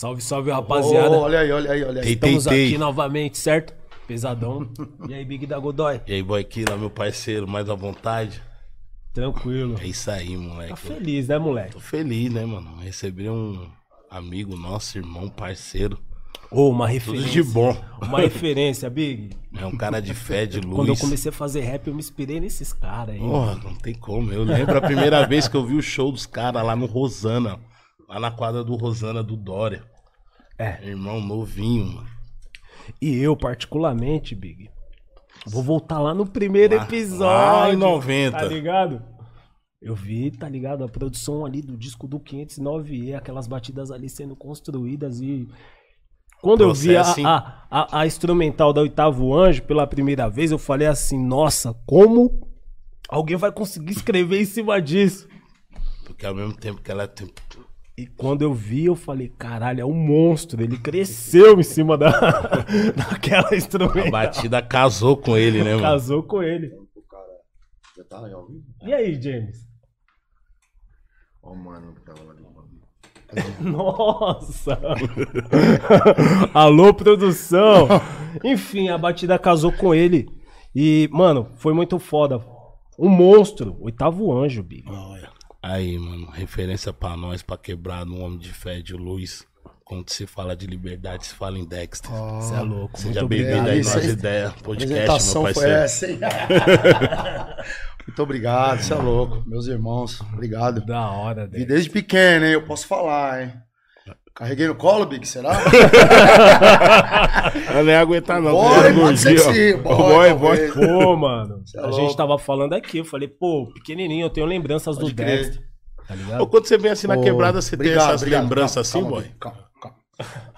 Salve, salve, rapaziada. Oh, olha aí, olha aí, olha aí. Ei, Estamos tei. aqui novamente, certo? Pesadão. E aí, Big da Godoy? E aí, boy Killa, meu parceiro, mais à vontade. Tranquilo. É isso aí, moleque. Tá feliz, né, moleque? Tô feliz, né, mano? Recebi um amigo nosso, irmão, parceiro. Ô, uma Tudo referência. de bom. Uma referência, Big. É um cara de fé, de luz. Quando eu comecei a fazer rap, eu me inspirei nesses caras aí. Porra, não tem como. Eu lembro a primeira vez que eu vi o show dos caras lá no Rosana. Lá na quadra do Rosana do Dória. É. Irmão novinho, mano. E eu, particularmente, Big, vou voltar lá no primeiro Lá- episódio. lá em 90. Tá ligado? Eu vi, tá ligado? A produção ali do disco do 509E, aquelas batidas ali sendo construídas e. Quando eu vi a, a, a, a instrumental da Oitavo Anjo pela primeira vez, eu falei assim: nossa, como alguém vai conseguir escrever em cima disso? Porque ao mesmo tempo que ela tem. E quando eu vi, eu falei, caralho, é um monstro. Ele cresceu em cima da, daquela A instrumental. batida casou com ele, né, mano? Casou com ele. Já tá aí, ao vivo? E aí, James? Ó, o mano que tava lá de. Nossa! Alô, produção! Enfim, a batida casou com ele. E, mano, foi muito foda. Um monstro. Oitavo anjo, Big. Aí, mano, referência pra nós, pra quebrar no homem de fé, de luz. Quando se fala de liberdade, se fala em Dexter. Você é louco. Seja bem-vindo aí, nossa aí. ideia. A Podcast, meu apresentação foi parceiro. essa, hein? Muito obrigado, você é louco. Meus irmãos, obrigado. Da hora, Vi Dex. desde pequeno, hein? Eu posso falar, hein? Carreguei no colo, Big, será? Eu nem ia aguentar, não. Boy, pode ser que sim, boy, Boy, boy. Pô, mano. É a louco. gente tava falando aqui. Eu falei, pô, pequenininho, eu tenho lembranças Pode do crer. Dexter. Tá ligado? Quando você vem assim na quebrada, você tem obrigado, essas obrigado. lembranças Calma, assim, calma, boy? Calma, calma.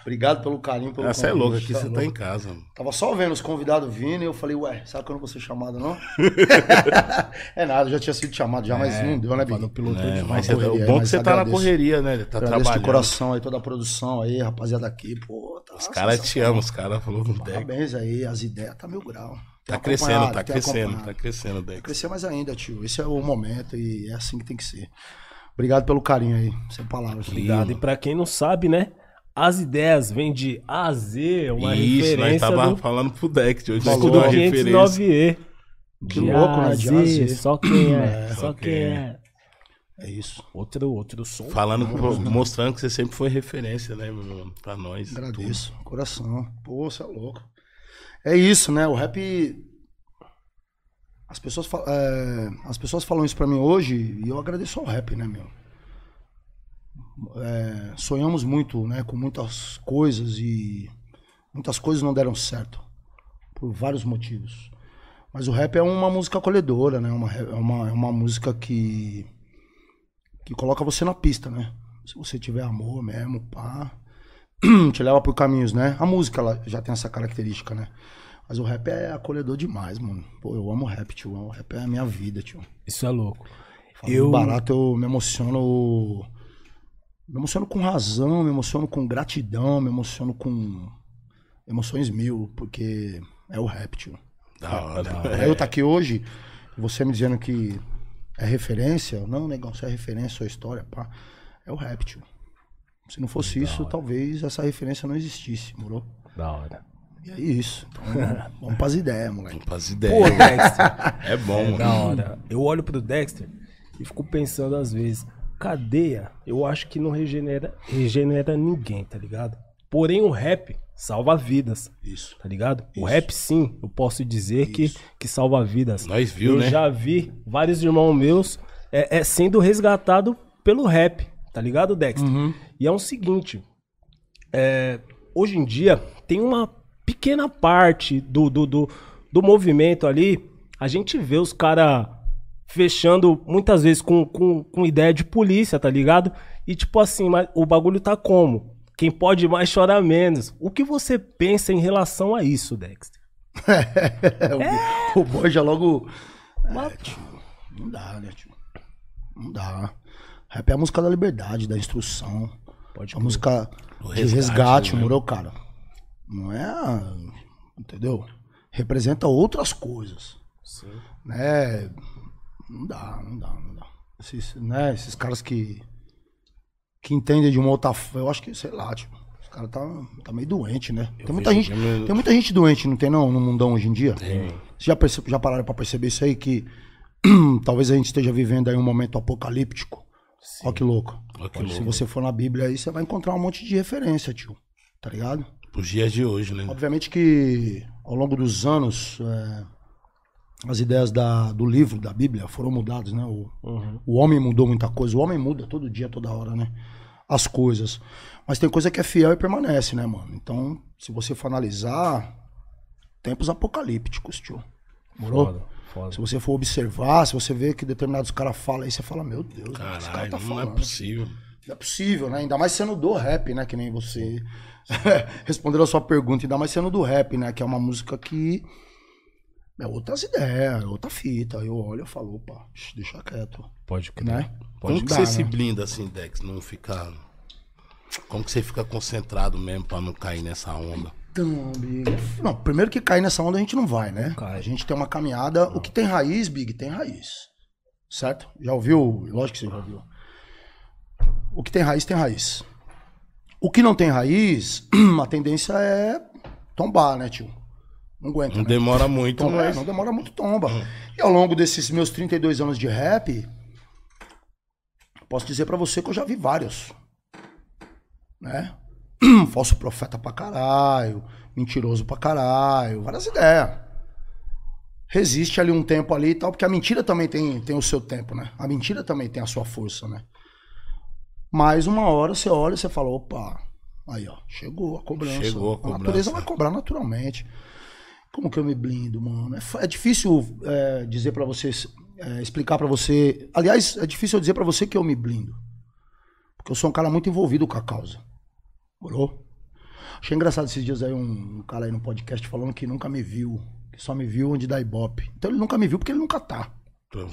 Obrigado pelo carinho, pelo Essa é convite, louca, aqui cê é você tá louco. em casa, mano. Tava só vendo os convidados vindo e eu falei, ué, será que eu não vou ser chamado, não? é nada, eu já tinha sido chamado já, mas não deu, né, Big? piloto É, de mas uma você- correria o bom é que mas você tá na correria, né? Ele tá Agradeço de trabalhando. coração aí, toda a produção aí, rapaziada aqui, pô. Tá Os caras te amam, os caras falaram no. Parabéns aí, as ideias, tá mil grau. Tá crescendo, tá tenho crescendo, tá crescendo, Dex. Crescer mais ainda, tio. Esse é o momento e é assim que tem que ser. Obrigado pelo carinho aí, sem palavras. Obrigado. E pra quem não sabe, né? As ideias vêm de A a Z, uma Isso, nós referência tava do falando pro Dex hoje. disco chegou do a referência. 509E. Que louco, né? De A a Z. Só quem é, É, só quem quem é. É isso. Outro, outro som. Falando, pro- mostrando que você sempre foi referência, né, meu mano? Pra nós. Agradeço. Coração. Pô, você é louco. É isso, né? O rap. As pessoas, fal- é, as pessoas falam isso pra mim hoje e eu agradeço ao rap, né, meu? É, sonhamos muito, né, com muitas coisas e muitas coisas não deram certo por vários motivos. Mas o rap é uma música acolhedora, né? Uma, é, uma, é uma música que que coloca você na pista, né? Se você tiver amor mesmo, pá, te leva por caminhos, né? A música ela já tem essa característica, né? Mas o rap é acolhedor demais, mano. Pô, eu amo rap, tio. O rap é a minha vida, tio. Isso é louco. Falando Eu- barato, eu me emociono. Me emociono com razão, me emociono com gratidão, me emociono com emoções mil, porque é o rap, tio. Da hora. Pra eu estar aqui hoje, você me dizendo que é referência, não, negão, você é referência, sua história, pá. É o rap, tio. Se não fosse isso, talvez essa referência não existisse, morou? Da hora. E é isso. Então, vamos pras ideias, moleque. Faz Pô, ideia. Dexter. É bom, É da mano. hora. Eu olho pro Dexter e fico pensando às vezes, cadeia, eu acho que não regenera, regenera ninguém, tá ligado? Porém, o rap salva vidas, Isso. tá ligado? O Isso. rap, sim, eu posso dizer que, que salva vidas. Nós viu, eu né? já vi vários irmãos meus é, é, sendo resgatado pelo rap, tá ligado, Dexter? Uhum. E é o seguinte, é, hoje em dia tem uma pequena parte do, do, do, do movimento ali, a gente vê os caras fechando muitas vezes com, com, com ideia de polícia, tá ligado? E tipo assim, mas o bagulho tá como? Quem pode mais chora menos. O que você pensa em relação a isso, Dexter? o, o boy já logo. Mas- É, tio. Não dá, né, tio? Não dá. Rap é a música da liberdade, da instrução. Pode a música Do de resgate, né? morou, cara? Não é. Entendeu? Representa outras coisas. Sim. né? Não dá, não dá, não dá. Esses, né, esses caras que que entendem de uma outra, eu acho que sei lá, tipo, O cara tá, tá meio doente, né? Tem muita, gente, tem muita gente doente, não tem não, no mundão hoje em dia? Tem. Vocês já, perce- já pararam pra perceber isso aí? Que talvez a gente esteja vivendo aí um momento apocalíptico. Olha que louco. Olha que Se louco. você for na Bíblia aí, você vai encontrar um monte de referência, tio. Tá ligado? Os dias de hoje, né? Obviamente que ao longo dos anos é, as ideias da- do livro, da Bíblia, foram mudadas, né? O, o homem mudou muita coisa. O homem muda todo dia, toda hora, né? As coisas. Mas tem coisa que é fiel e permanece, né, mano? Então, se você for analisar, tempos apocalípticos, tio. Morou? Foda, foda. Se você for observar, se você vê que determinados caras falam aí, você fala, meu Deus, esse cara Caralho, tá não falando. é possível. Não é possível, né? Ainda mais sendo do rap, né? Que nem você respondendo a sua pergunta, ainda mais sendo do rap, né? Que é uma música que é outras ideias, é outra fita. Eu olho e falo, opa, deixa quieto, Pode crer. né? Como Não que você né? se blinda assim, Dex? Não ficar. Como que você fica concentrado mesmo pra não cair nessa onda? Então, Big. Não, primeiro que cair nessa onda a gente não vai, né? Cai. A gente tem uma caminhada. O que tem raiz, Big, tem raiz. Certo? Já ouviu? Lógico que você já ouviu. O que tem raiz, tem raiz. O que não tem raiz, a tendência é tombar, né, tio? Não aguenta. Não né? demora muito, Tomba, é, mas. não demora muito tomba. E ao longo desses meus 32 anos de rap, posso dizer pra você que eu já vi vários. Né? Falso profeta pra caralho, mentiroso pra caralho, várias ideias. Resiste ali um tempo ali e tal, porque a mentira também tem, tem o seu tempo, né? A mentira também tem a sua força, né? Mas uma hora você olha e você fala, opa, aí ó, chegou a cobrança. Chegou a cobrança. natureza vai cobrar naturalmente. Como que eu me blindo, mano? É, é difícil é, dizer pra vocês, é, explicar pra você. Aliás, é difícil eu dizer pra você que eu me blindo. Porque eu sou um cara muito envolvido com a causa. Morou? Achei engraçado esses dias aí um, um cara aí no podcast falando que nunca me viu. Que só me viu onde dá ibope. Então ele nunca me viu porque ele nunca tá.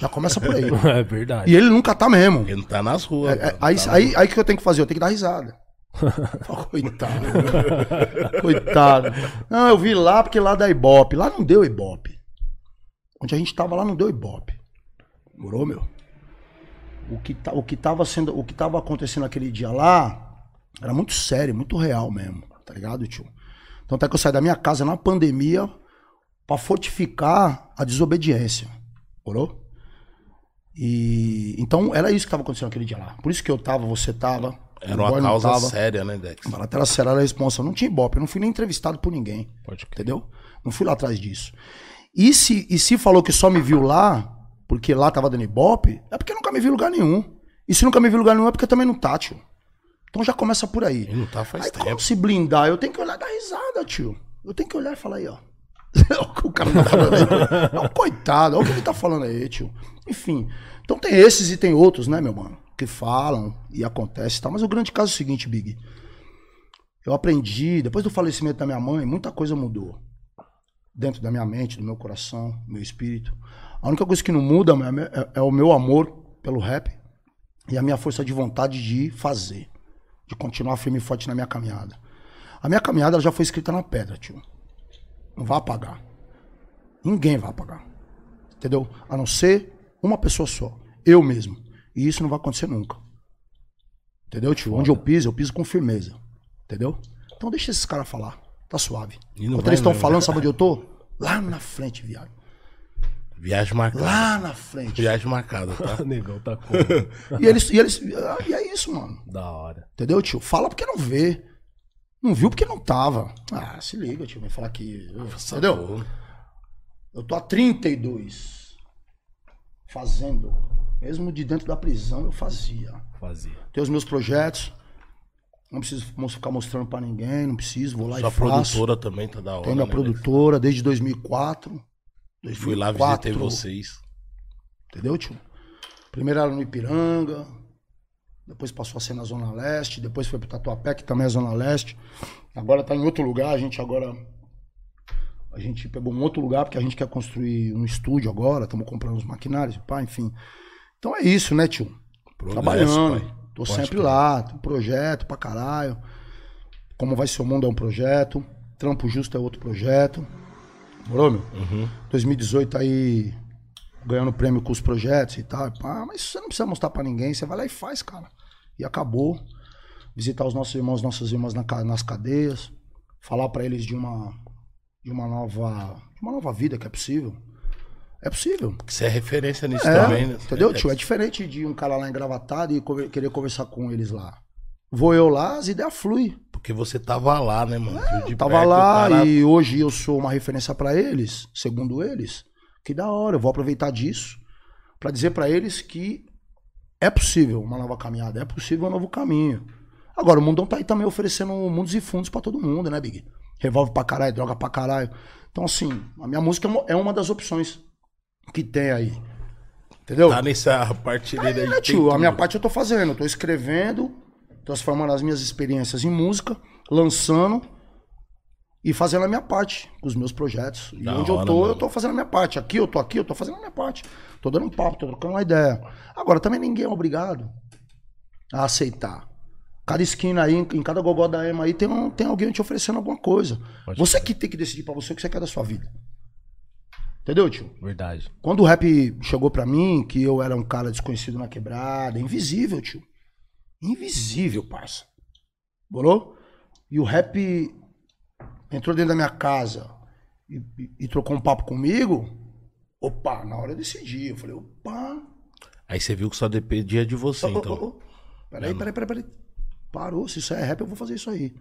Já começa por aí. É verdade. e ele nunca tá mesmo. Ele não tá nas ruas. É, é, aí, tá aí, aí que eu tenho que fazer? Eu tenho que dar risada. Coitado. Coitado. Não, eu vi lá porque lá dá ibope. Lá não deu ibope. Onde a gente tava lá não deu ibope. Morou, meu? O que, o, que tava sendo, o que tava acontecendo aquele dia lá era muito sério, muito real mesmo. Tá ligado, tio? Então até que eu saí da minha casa na pandemia pra fortificar a desobediência. Morou? E então era isso que estava acontecendo aquele dia lá. Por isso que eu tava, você tava. Era uma não causa tava. séria, né, Dex? A lateral será a responsa. Não tinha ibope, eu não fui nem entrevistado por ninguém. Pode crer. Entendeu? Não fui lá atrás disso. E se, e se falou que só me viu lá, porque lá tava dando ibope, é porque nunca me viu em lugar nenhum. E se nunca me viu em lugar nenhum é porque também não tá, tio. Então já começa por aí. Ele não tá faz Aí como tempo. se blindar? Eu tenho que olhar e dar risada, tio. Eu tenho que olhar e falar aí, ó. o cara tá falando aí. É um coitado, olha o que ele tá falando aí, tio. Enfim. Então tem esses e tem outros, né, meu mano? Que falam e acontece tal. Mas o grande caso é o seguinte, Big. Eu aprendi, depois do falecimento da minha mãe, muita coisa mudou. Dentro da minha mente, do meu coração, do meu espírito. A única coisa que não muda é, é- o meu amor pelo rap e a minha força de vontade de fazer. De continuar firme e forte na minha caminhada. A minha caminhada já foi escrita na pedra, tio. Não vai apagar. Ninguém vai apagar. Entendeu? A não ser uma pessoa só. Eu mesmo. E isso não vai acontecer nunca. Entendeu, tio? Onde eu piso, eu piso com firmeza. Entendeu? Então deixa esses caras falar. Tá suave. Enquanto eles estão falando, sabe onde eu tô? Lá na frente, viado. Viagem marcada. Lá na frente. Viagem marcada, tá? Negão tá como? E eles, e eles. ah, E é isso, mano. da hora. Entendeu, tio? Fala porque não vê. Não viu porque não tava. Ah, se liga, tio. Vem falar que. Entendeu? Eu tô há 32 fazendo. Mesmo de dentro da prisão eu fazia. Fazia. Tenho os meus projetos. Não preciso ficar mostrando pra ninguém, não preciso, vou lá Sua e faço. produtora também tá da hora. Tenho minha né, produtora desde 2004. Dex? Fui lá, 2004, visitei vocês. Entendeu, tio? Primeiro era no Ipiranga, depois passou a ser na Zona Leste, depois foi pro Tatuapé, que também é Zona Leste. Agora tá em outro lugar, a gente agora. A gente pegou um outro lugar porque a gente quer construir um estúdio agora, estamos comprando os maquinários, pá, enfim. Então é isso, né, tio? Progresso, Trabalhando. pai. Tô Pode sempre lá, tem projeto pra caralho. Como vai ser o mundo é um projeto. Trampo Justo é outro projeto. Morou, meu? Uhum. 2018 aí ganhando prêmio com os projetos e tal. pá, mas você não precisa mostrar pra ninguém, você vai lá e faz, cara. E acabou. visitar os nossos irmãos, nossas irmãs na nas cadeias, falar pra eles de uma de uma nova de uma nova vida que é possível. É possível. Você é referência nisso É, também, né? entendeu, tio? É diferente de um cara lá engravatado e querer conversar com eles lá. Vou eu lá, as ideias fluem. Porque você tava lá, né, mano? Viu de É, Tava perto, lá cara- e hoje eu sou uma referência pra eles, segundo eles. Que da hora, eu vou aproveitar disso pra dizer pra eles que é possível uma nova caminhada, é possível um novo caminho. Agora, o mundão tá aí também oferecendo mundos e fundos pra todo mundo, né, Big? Revolve pra caralho, droga pra caralho. Então, assim, a minha música é uma- é uma das opções que tem aí. Entendeu? Tá nessa partilheira aí. É, tem tio, a minha parte eu tô fazendo. Eu tô escrevendo, transformando as minhas experiências em música, lançando e fazendo a minha parte com os meus projetos. E Da onde eu hora, tô, mano. eu tô fazendo a minha parte. Aqui eu tô aqui, eu tô fazendo a minha parte. Tô dando um papo, tô trocando uma ideia. Agora, também ninguém é obrigado a aceitar. Cada esquina aí, em cada gogó da EMA aí, tem, um, tem alguém te oferecendo alguma coisa. Pode você que tem que decidir pra você o que você quer da sua vida. Entendeu, tio? Verdade. Quando o rap chegou pra mim, que eu era um cara desconhecido na quebrada, invisível, tio. Invisível, parça. Bolou? E o rap entrou dentro da minha casa e, e- e trocou um papo comigo. Opa, na hora eu decidi. Eu falei, opa. Aí você viu que só dependia de você, ô, então. ô, ô. Peraí, peraí, peraí, peraí. Parou. Se isso é rap, eu vou fazer isso aí.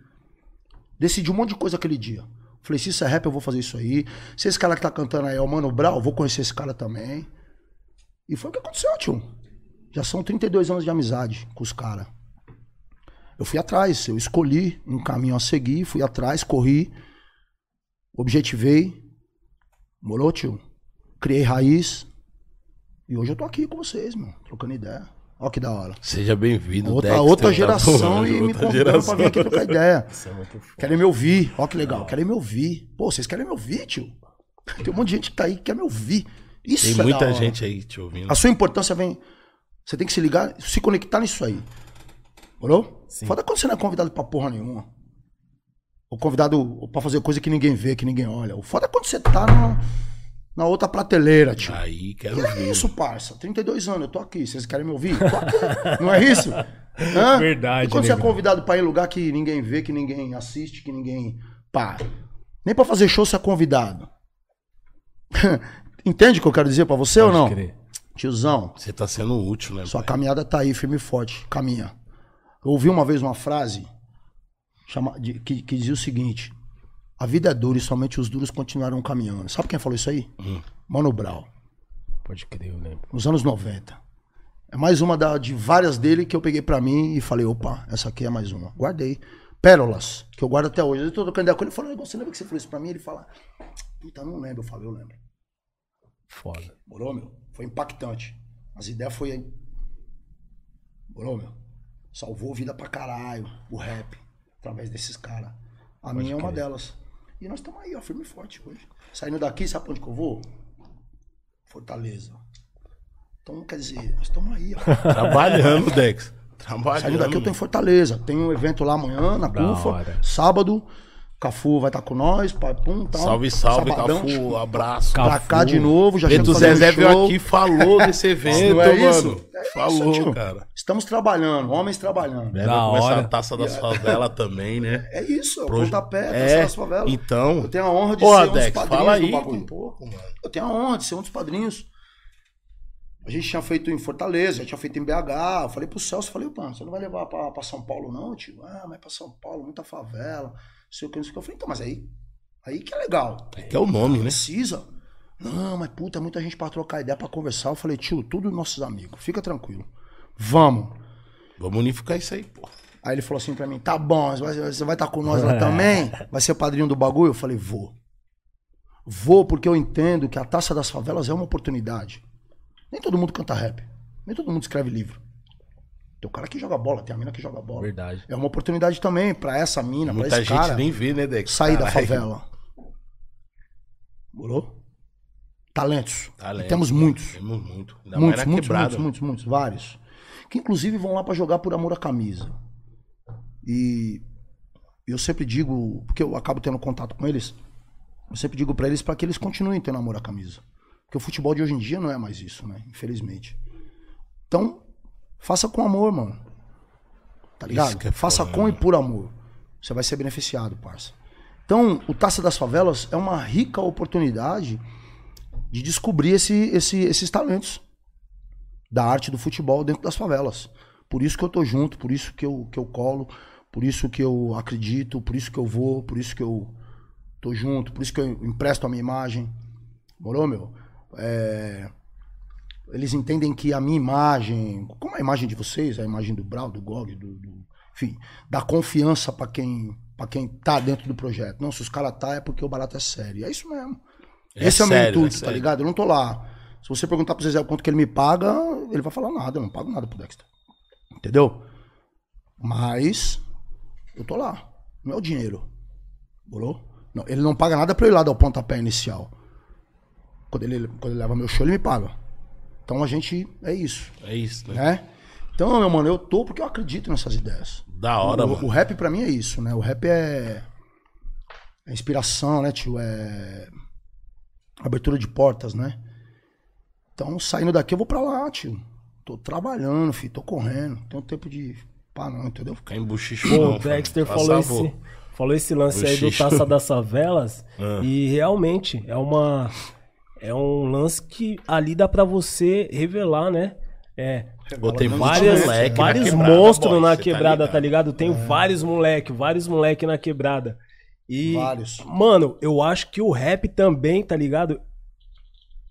Decidi um monte de coisa aquele dia. Falei, se isso é rap, eu vou fazer isso aí. Se esse cara que tá cantando aí é o Mano Brown, vou conhecer esse cara também. E foi o que aconteceu, tio. Já são 32 anos de amizade com os caras. Eu fui atrás, eu escolhi um caminho a seguir, fui atrás, corri, objetivei. Morou, tio? Criei raiz. E hoje eu tô aqui com vocês, mano, trocando ideia. Ó que da hora. Seja bem-vindo, Outra, Dexter, outra tá geração e me convidando pra vir aqui trocar ideia. É. Querem me ouvir. Ó que legal, querem me ouvir. Pô, vocês querem me ouvir, tio? Tem um monte de gente que tá aí que quer me ouvir. Isso Tem é muita gente aí te ouvindo. A sua importância vem. Você tem que se ligar, se conectar nisso aí. Morou? Sim. Foda quando você não é convidado pra porra nenhuma. Ou convidado pra fazer coisa que ninguém vê, que ninguém olha. O foda é quando você tá na, na outra prateleira, tio. Aí, quero E é ver. isso, parça. 32 anos, eu tô aqui. Vocês querem me ouvir? Não é isso? Hã? Verdade, E quando você é negão. convidado pra ir em lugar que ninguém vê, que ninguém assiste, que ninguém. Pá. Nem pra fazer show você é convidado. Entende o que eu quero dizer pra você ou Pode não? crer. Tiozão, Você tá sendo útil, né? sua pai? caminhada tá aí, firme e forte. Caminha. Eu ouvi uma vez uma frase chama- de- que, que dizia o seguinte: A vida é dura e somente os duros continuarão caminhando. Sabe quem falou isso aí? Hum. Mano Brown Pode crer, eu lembro. nos anos 90. É mais uma da- de várias dele que eu peguei pra mim e falei, opa, essa aqui é mais uma. Guardei. Pérolas, que eu guardo até hoje. Eu tô trocando ideia com ele, falando, você lembra que você falou isso pra mim? Ele fala, puta, não lembro. Eu falei, eu lembro. Foda. Morou, meu? Foi impactante. As ideias foi... Morou, meu? Salvou vida pra caralho, o rap, através desses caras. A minha é uma crer. delas. E nós estamos aí, ó, firme e forte hoje. Saindo daqui, sabe pra onde que eu vou? Fortaleza. Então, quer dizer, nós estamos aí, ó. Trabalhando, Dex. Trabalhando. Saindo daqui eu tô em Fortaleza. Tem um evento lá amanhã, na Da CUFA. hora. Sábado. Cafu vai estar com nós. Pai, pum, tal. Salve, salve, Sabadão, Cafu. Abraço. Pra Cafu. cá de novo. Já Preto chego fazendo Zezé veio aqui e falou desse evento, Não é mano. isso? É isso, falou, tio. cara. Estamos trabalhando, homens trabalhando. Da começar hora. a taça das favelas também, né? É isso, é o pontapé, É, é, das favelas. então. Eu tenho a honra de Ô, ser um dos Dex, padrinhos fala do aí bagulho. um pouco, mano. Eu tenho a honra de ser um dos padrinhos. A gente tinha feito em Fortaleza, já tinha feito em BH. Eu falei pro Celso, falei, pô, você não vai levar pra, pra São Paulo, não, tio? Ah, mas pra São Paulo, muita favela. Sei o que, não sei o que. Eu falei, então, mas aí. Aí que é legal. Que é o nome, né? Precisa. Não, mas puta, muita gente pra trocar ideia, pra conversar. Eu falei, tio, tudo nossos amigos, fica tranquilo. Vamos. Vamos unificar isso aí, pô. Aí ele falou assim pra mim: tá bom, você vai- estar com nós lá também? Vai ser padrinho do bagulho? Eu falei: vou. Vou porque eu entendo que a taça das favelas é uma oportunidade. Nem todo mundo canta rap. Nem todo mundo escreve livro. Tem o cara que joga bola, tem a mina que joga bola. Verdade. É uma oportunidade também pra essa mina, pra Muita esse gente cara nem vê, né, Dex? sair da Caralho. favela. Morou? Talentos. Talentos, E temos muitos. Temos muito. Ainda Muitos, na muitos, quebrada. muitos, muitos, muitos, vários. Que inclusive vão lá pra jogar por amor à camisa. E eu sempre digo, porque eu acabo tendo contato com eles, eu sempre digo pra eles pra que eles continuem tendo amor à camisa. Porque o futebol de hoje em dia não é mais isso, né? Infelizmente. Então, faça com amor, mano. Tá ligado? É Faça foda, com né? e por amor. Você vai ser beneficiado, parça. Então, o Taça das Favelas é uma rica oportunidade de descobrir esse, esse- esses talentos da arte do futebol dentro das favelas. Por isso que eu tô junto, por isso que eu, que eu colo, por isso que eu acredito, por isso que eu vou, por isso que eu tô junto, por isso que eu empresto a minha imagem. Morou, meu? É, Eles entendem que a minha imagem, como a imagem de vocês, a imagem do Brau, do Gog, do, do- enfim, dá confiança pra quem, pra quem tá dentro do projeto. Não, se os caras tá é porque o barato é sério. É isso mesmo. É Esse é o meu é intuito, tá sério. ligado? Eu não tô lá. Se você perguntar pro Zezé quanto que ele me paga, ele vai falar nada, eu não pago nada pro Dexter. Entendeu? Mas eu tô lá. Não é o dinheiro. Morou? Não, ele não paga nada pra eu ir lá dar o pontapé inicial. Quando ele, quando ele leva meu show, ele me paga. Então a gente. É isso. É isso, né? Né? Então, meu mano, eu tô porque eu acredito nessas ideias. Da hora, o, mano. o rap pra mim é isso, né? O rap é. É inspiração, né, tio? É. Abertura de portas, né? Então, saindo daqui, eu vou pra lá, tio. Tô trabalhando, filho. Tô correndo. Não tenho tempo de. Pá, não, entendeu? Ficar em buchicho Pô, não, o Dexter falou esse, falou esse lance aí do. Taça das Favelas Ah. e realmente é uma é um lance que ali dá pra você revelar, né? É, Botei Não, várias, moleque na vários quebrada, monstros boy, na cê tá quebrada, ligado? tá ligado? Tem vários moleque, vários moleque na quebrada. E Vários. mano, eu acho que o rap também, tá ligado?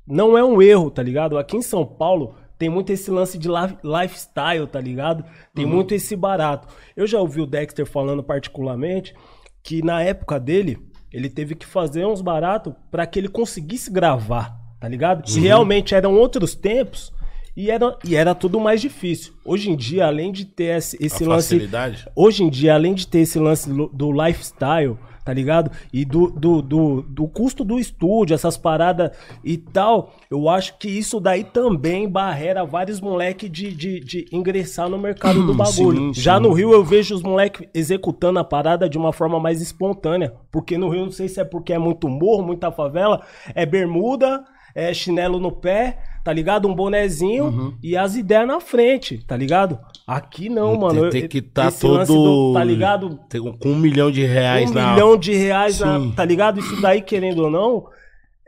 Não é um erro, tá ligado? Aqui em São Paulo tem muito esse lance de li- lifestyle, tá ligado? Tem Uhum. muito esse barato. Eu já ouvi o Dexter falando particularmente que na época dele, ele teve que fazer uns baratos pra que ele conseguisse gravar, tá ligado? Uhum. E realmente eram outros tempos e era, e era tudo mais difícil. Hoje em dia, além de ter esse, esse lance facilidade? hoje em dia, além de ter esse lance do lifestyle, tá ligado? E do, do, do, do custo do estúdio, essas paradas e tal, eu acho que isso daí também barrera vários moleques de, de, de ingressar no mercado do bagulho. sim, Já sim. no Rio eu vejo os moleques executando a parada de uma forma mais espontânea. Porque no Rio, não sei se é porque é muito morro, muita favela, é bermuda, é chinelo no pé, tá ligado? Um bonezinho Uhum. e as ideias na frente, tá ligado? Aqui não, mano. Tem, que estar lance todo. do- tá ligado? Tem- com um milhão de reais um na. milhão de reais, na- tá ligado? Isso daí, querendo ou não,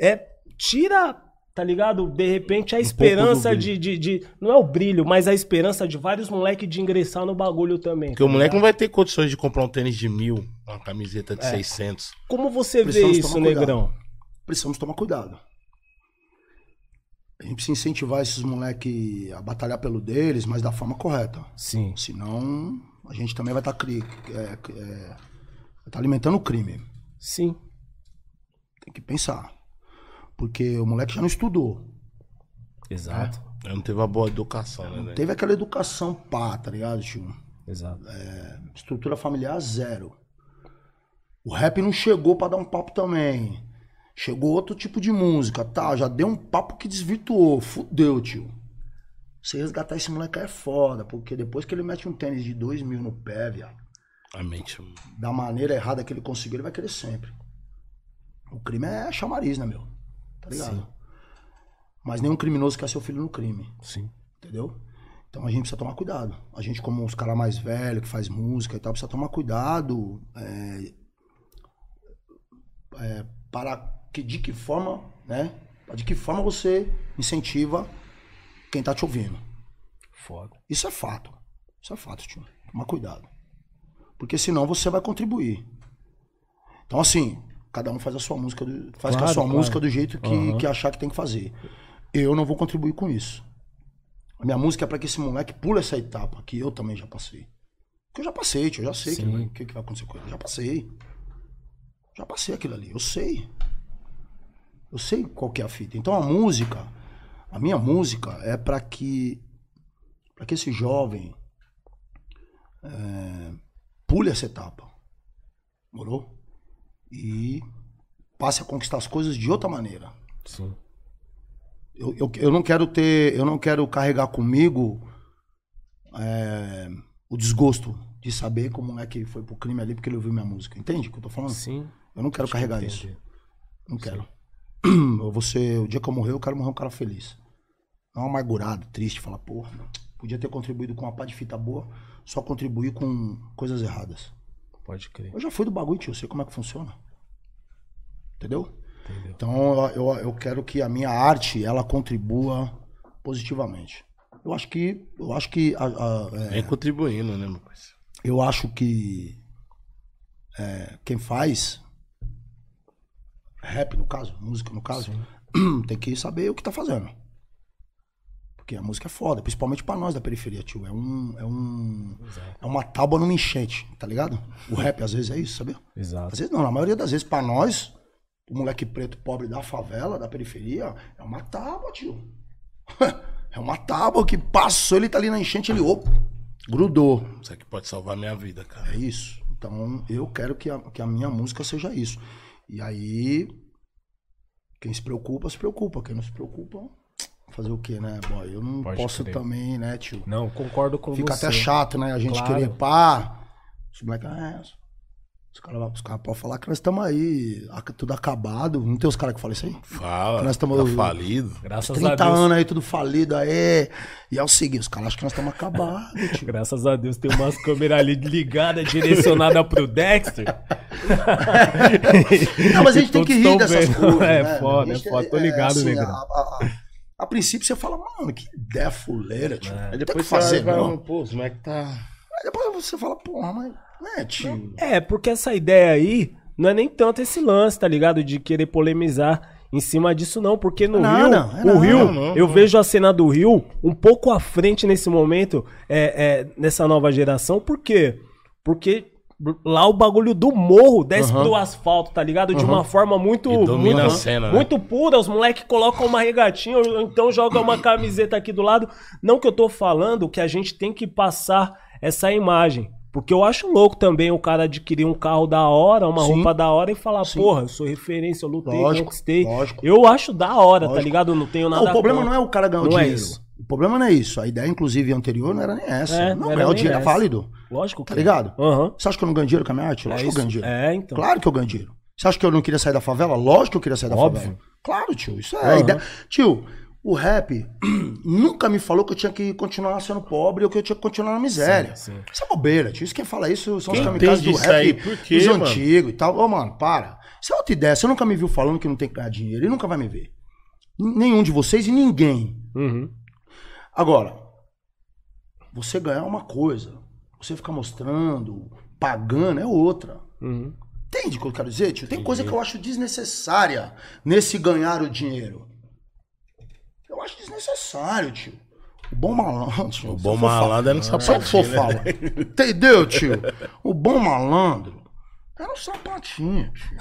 é tira, tá ligado? De repente a esperança pouco do de, de, de- Não é o brilho, mas a esperança de vários moleques de ingressar no bagulho também. Porque o moleque não vai ter condições de comprar um tênis de mil, uma camiseta de 600. Como você vê Precisamos isso, tomar cuidado. Negrão? Precisamos tomar cuidado. A gente precisa incentivar esses moleques a batalhar pelo deles, mas da forma correta. Sim. Senão, a gente também vai estar cri... é, é, tá alimentando o crime. Sim. Tem que pensar. Porque o moleque já não estudou. Exato. Ele não teve uma boa educação, né? velho? Teve aquela educação pá, tá ligado, tio? Exato. Estrutura familiar zero. O rap não chegou pra dar um papo também. Chegou outro tipo de música, tá? Já deu um papo que desvirtuou. Fudeu, tio. Você resgatar esse moleque é foda, porque depois que ele mete um tênis de dois mil no pé, viado, A mente. da maneira errada que ele conseguiu, ele vai querer sempre. O crime é chamariz, né, meu? Tá ligado? Sim. Mas nenhum criminoso quer seu filho no crime. Sim. Entendeu? Então a gente precisa tomar cuidado. A gente, como os caras mais velhos, que faz música e tal, precisa tomar cuidado é, é, para que de que forma, né? De que forma você incentiva quem tá te ouvindo. Foda. Isso é fato. Isso é fato, tio. Toma cuidado. Porque senão você vai contribuir. Então, assim, cada um faz a sua música, do- faz com a Claro, sua claro. música do jeito que, Aham. que achar que tem que fazer. Eu não vou contribuir com isso. A minha música é pra que esse moleque pule essa etapa que eu também já passei. Porque eu já passei, tio. Eu já sei o que, que, que vai acontecer com ele. Eu já passei. Já passei aquilo ali. Eu sei. Eu sei qual que é a fita. Então a música, a minha música é pra que para que esse jovem é, pule essa etapa, morou? E passe a conquistar as coisas de outra maneira. Sim. Eu, eu, eu não quero ter, eu não quero carregar comigo é, o desgosto de saber que o moleque foi pro crime ali porque ele ouviu minha música. Entende o que eu tô falando? Sim. Eu não quero que carregar entendi. isso. Não quero. Eu ser, o dia que eu morrer, eu quero morrer um cara feliz. Não amargurado, triste, falar, porra, podia ter contribuído com uma pá de fita boa, só contribuir com coisas erradas. Pode crer. Eu já fui do bagulho, tio, eu sei como é que funciona. Entendeu? Então eu, eu, quero que a minha arte ela contribua positivamente. Eu acho que eu acho que a- a- é, Vem contribuindo, né, meu parceiro? eu acho que é, quem faz rap no caso, música no caso, tem que saber o que tá fazendo. Porque a música é foda, principalmente pra nós da periferia, tio. É um é um é uma tábua numa enchente, tá ligado? O rap às vezes é isso, sabia? Exato. Às vezes não, na maioria das vezes pra nós, o moleque preto pobre da favela, da periferia, é uma tábua, tio. É uma tábua que passou, ele tá ali na enchente, ele, opa, grudou. Isso aqui pode salvar minha vida, cara. É isso. Então eu quero que a, que a minha música seja isso. E aí, quem se preocupa, se preocupa. Quem não se preocupa, fazer o quê, né, boy? Eu não Pode posso crer. também, né, tio? Não, concordo com Fica você. até chato, né? A gente Claro. querer pá. Os moleques, ah, é, os caras os cara podem falar que nós estamos aí, tudo acabado. Não tem os caras que falam isso aí? Fala, Nós tamo- tá falido. Graças a 30 Deus. anos aí, tudo falido aí. E é o seguinte, os caras acham que nós estamos acabados, tio. Graças a Deus tem umas câmeras ali ligadas, direcionadas pro Dexter. Não, mas a gente tem que rir dessas vendo. coisas. É né? foda, é foda, tô ligado, assim, Negrão. A, princípio você fala, mano, que ideia fuleira, tio. Aí Tem depois que fazer, você vai, não. pô, como é que tá? Aí depois você fala, porra, mas, né, tio? É, porque essa ideia aí não é nem tanto esse lance, tá ligado? De querer polemizar em cima disso, não. Porque no Nada, Rio, é o. Rio, Não, não, eu não. vejo a cena do Rio um pouco à frente nesse momento, é, é, nessa nova geração. Por quê? Porque lá o bagulho do morro desce Aham. pro asfalto, tá ligado? De uma forma muito. Muito, cena, né? muito pura. Os moleques colocam uma regatinha, ou então jogam uma camiseta aqui do lado. Não que eu tô falando que a gente tem que passar essa imagem. Porque eu acho louco também o cara adquirir um carro da hora, uma Sim. roupa da hora e falar, Sim. porra, eu sou referência, eu lutei, Lógico, conquistei. lógico. Eu acho da hora, tá Lógico. ligado? Eu não tenho nada Não, o problema não é o cara ganhar o Não é dinheiro. isso. O problema não é isso. A ideia, inclusive, anterior não era nem essa. É, não, ganhar o dinheiro é essa. válido. Lógico que Tá ligado? Aham. Você acha que eu não ganho dinheiro com a minha arte? É Lógico que eu ganho dinheiro. É, então. Claro que eu ganho dinheiro. Você acha que eu não queria sair da favela? Lógico que eu queria sair da Óbvio. favela. Claro, tio. Isso é a ideia. Tio, o rap nunca me falou que eu tinha que continuar sendo pobre ou que eu tinha que continuar na miséria. Sim, sim. Isso é bobeira, tio. Isso quem fala isso são Quem os kamikazes do rap aí? Por quê, dos mano? antigos e tal. Ô, mano, para. Isso é outra ideia. Você nunca me viu falando que não tem que ganhar dinheiro e nunca vai me ver. Nenhum de vocês e ninguém. Uhum. Agora, você ganhar uma coisa, você ficar mostrando, pagando, é outra. Uhum. Entende o que eu quero dizer, tio? Tem coisa que eu acho desnecessária nesse ganhar o dinheiro. Eu acho desnecessário, tio. O bom malandro. tio, O bom for malandro é Se eu sapatinho. for né? falar. Entendeu, tio? O bom malandro é no sapatinho, tio.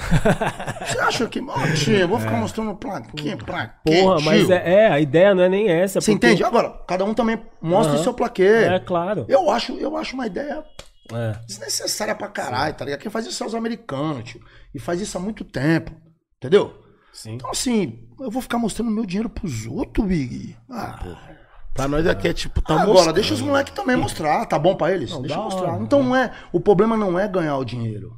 Você acha que. Ó, tio, eu vou ficar mostrando plaquinha pra quê, É. Porra, mas tio? é, é, a ideia não é nem essa. Você porque- entende? Agora, cada um também mostra o Aham. seu plaquê. É, claro. Eu acho, eu acho uma ideia É. desnecessária pra caralho, tá ligado? Quem faz isso é os americanos, tio. E faz isso há muito tempo. Entendeu? Sim. Então, assim, eu vou ficar mostrando meu dinheiro pros outros, Big. Ah, Pra nós aqui é tipo, tá agora, mostrando. deixa os moleques também mostrar. Tá bom pra eles? Não, deixa eu mostrar. hora. Então não é. O problema não é ganhar o dinheiro.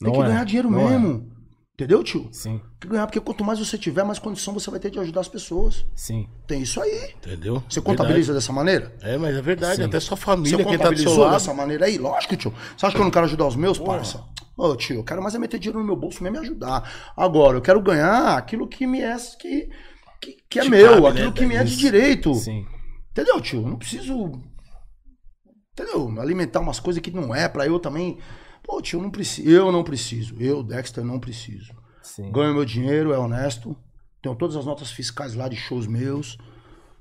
Tem Não que é. ganhar dinheiro Não é. mesmo. Entendeu, tio? Sim, Tem que ganhar, porque quanto mais você tiver, mais condição você vai ter de ajudar as pessoas. sim. Tem isso aí. Entendeu? Você contabiliza dessa maneira? Verdade. É, mas é verdade. Sim. Até sua Você família, quem tá do seu lado. dessa maneira aí? Lógico, tio. Você acha que eu não quero ajudar os meus, parça? Ô, tio, eu quero mais é meter dinheiro no meu bolso mesmo e ajudar. Agora, eu quero ganhar aquilo que me é, que, que, que é Te meu, cabe, aquilo né? que me é de direito. Sim. Entendeu, tio? Eu não preciso. Entendeu? Alimentar umas coisas que não é pra eu também. Pô, tio, eu não preciso. Eu não preciso. Eu, Dexter, não preciso. Sim. Ganho meu dinheiro, é honesto. Tenho todas as notas fiscais lá de shows meus.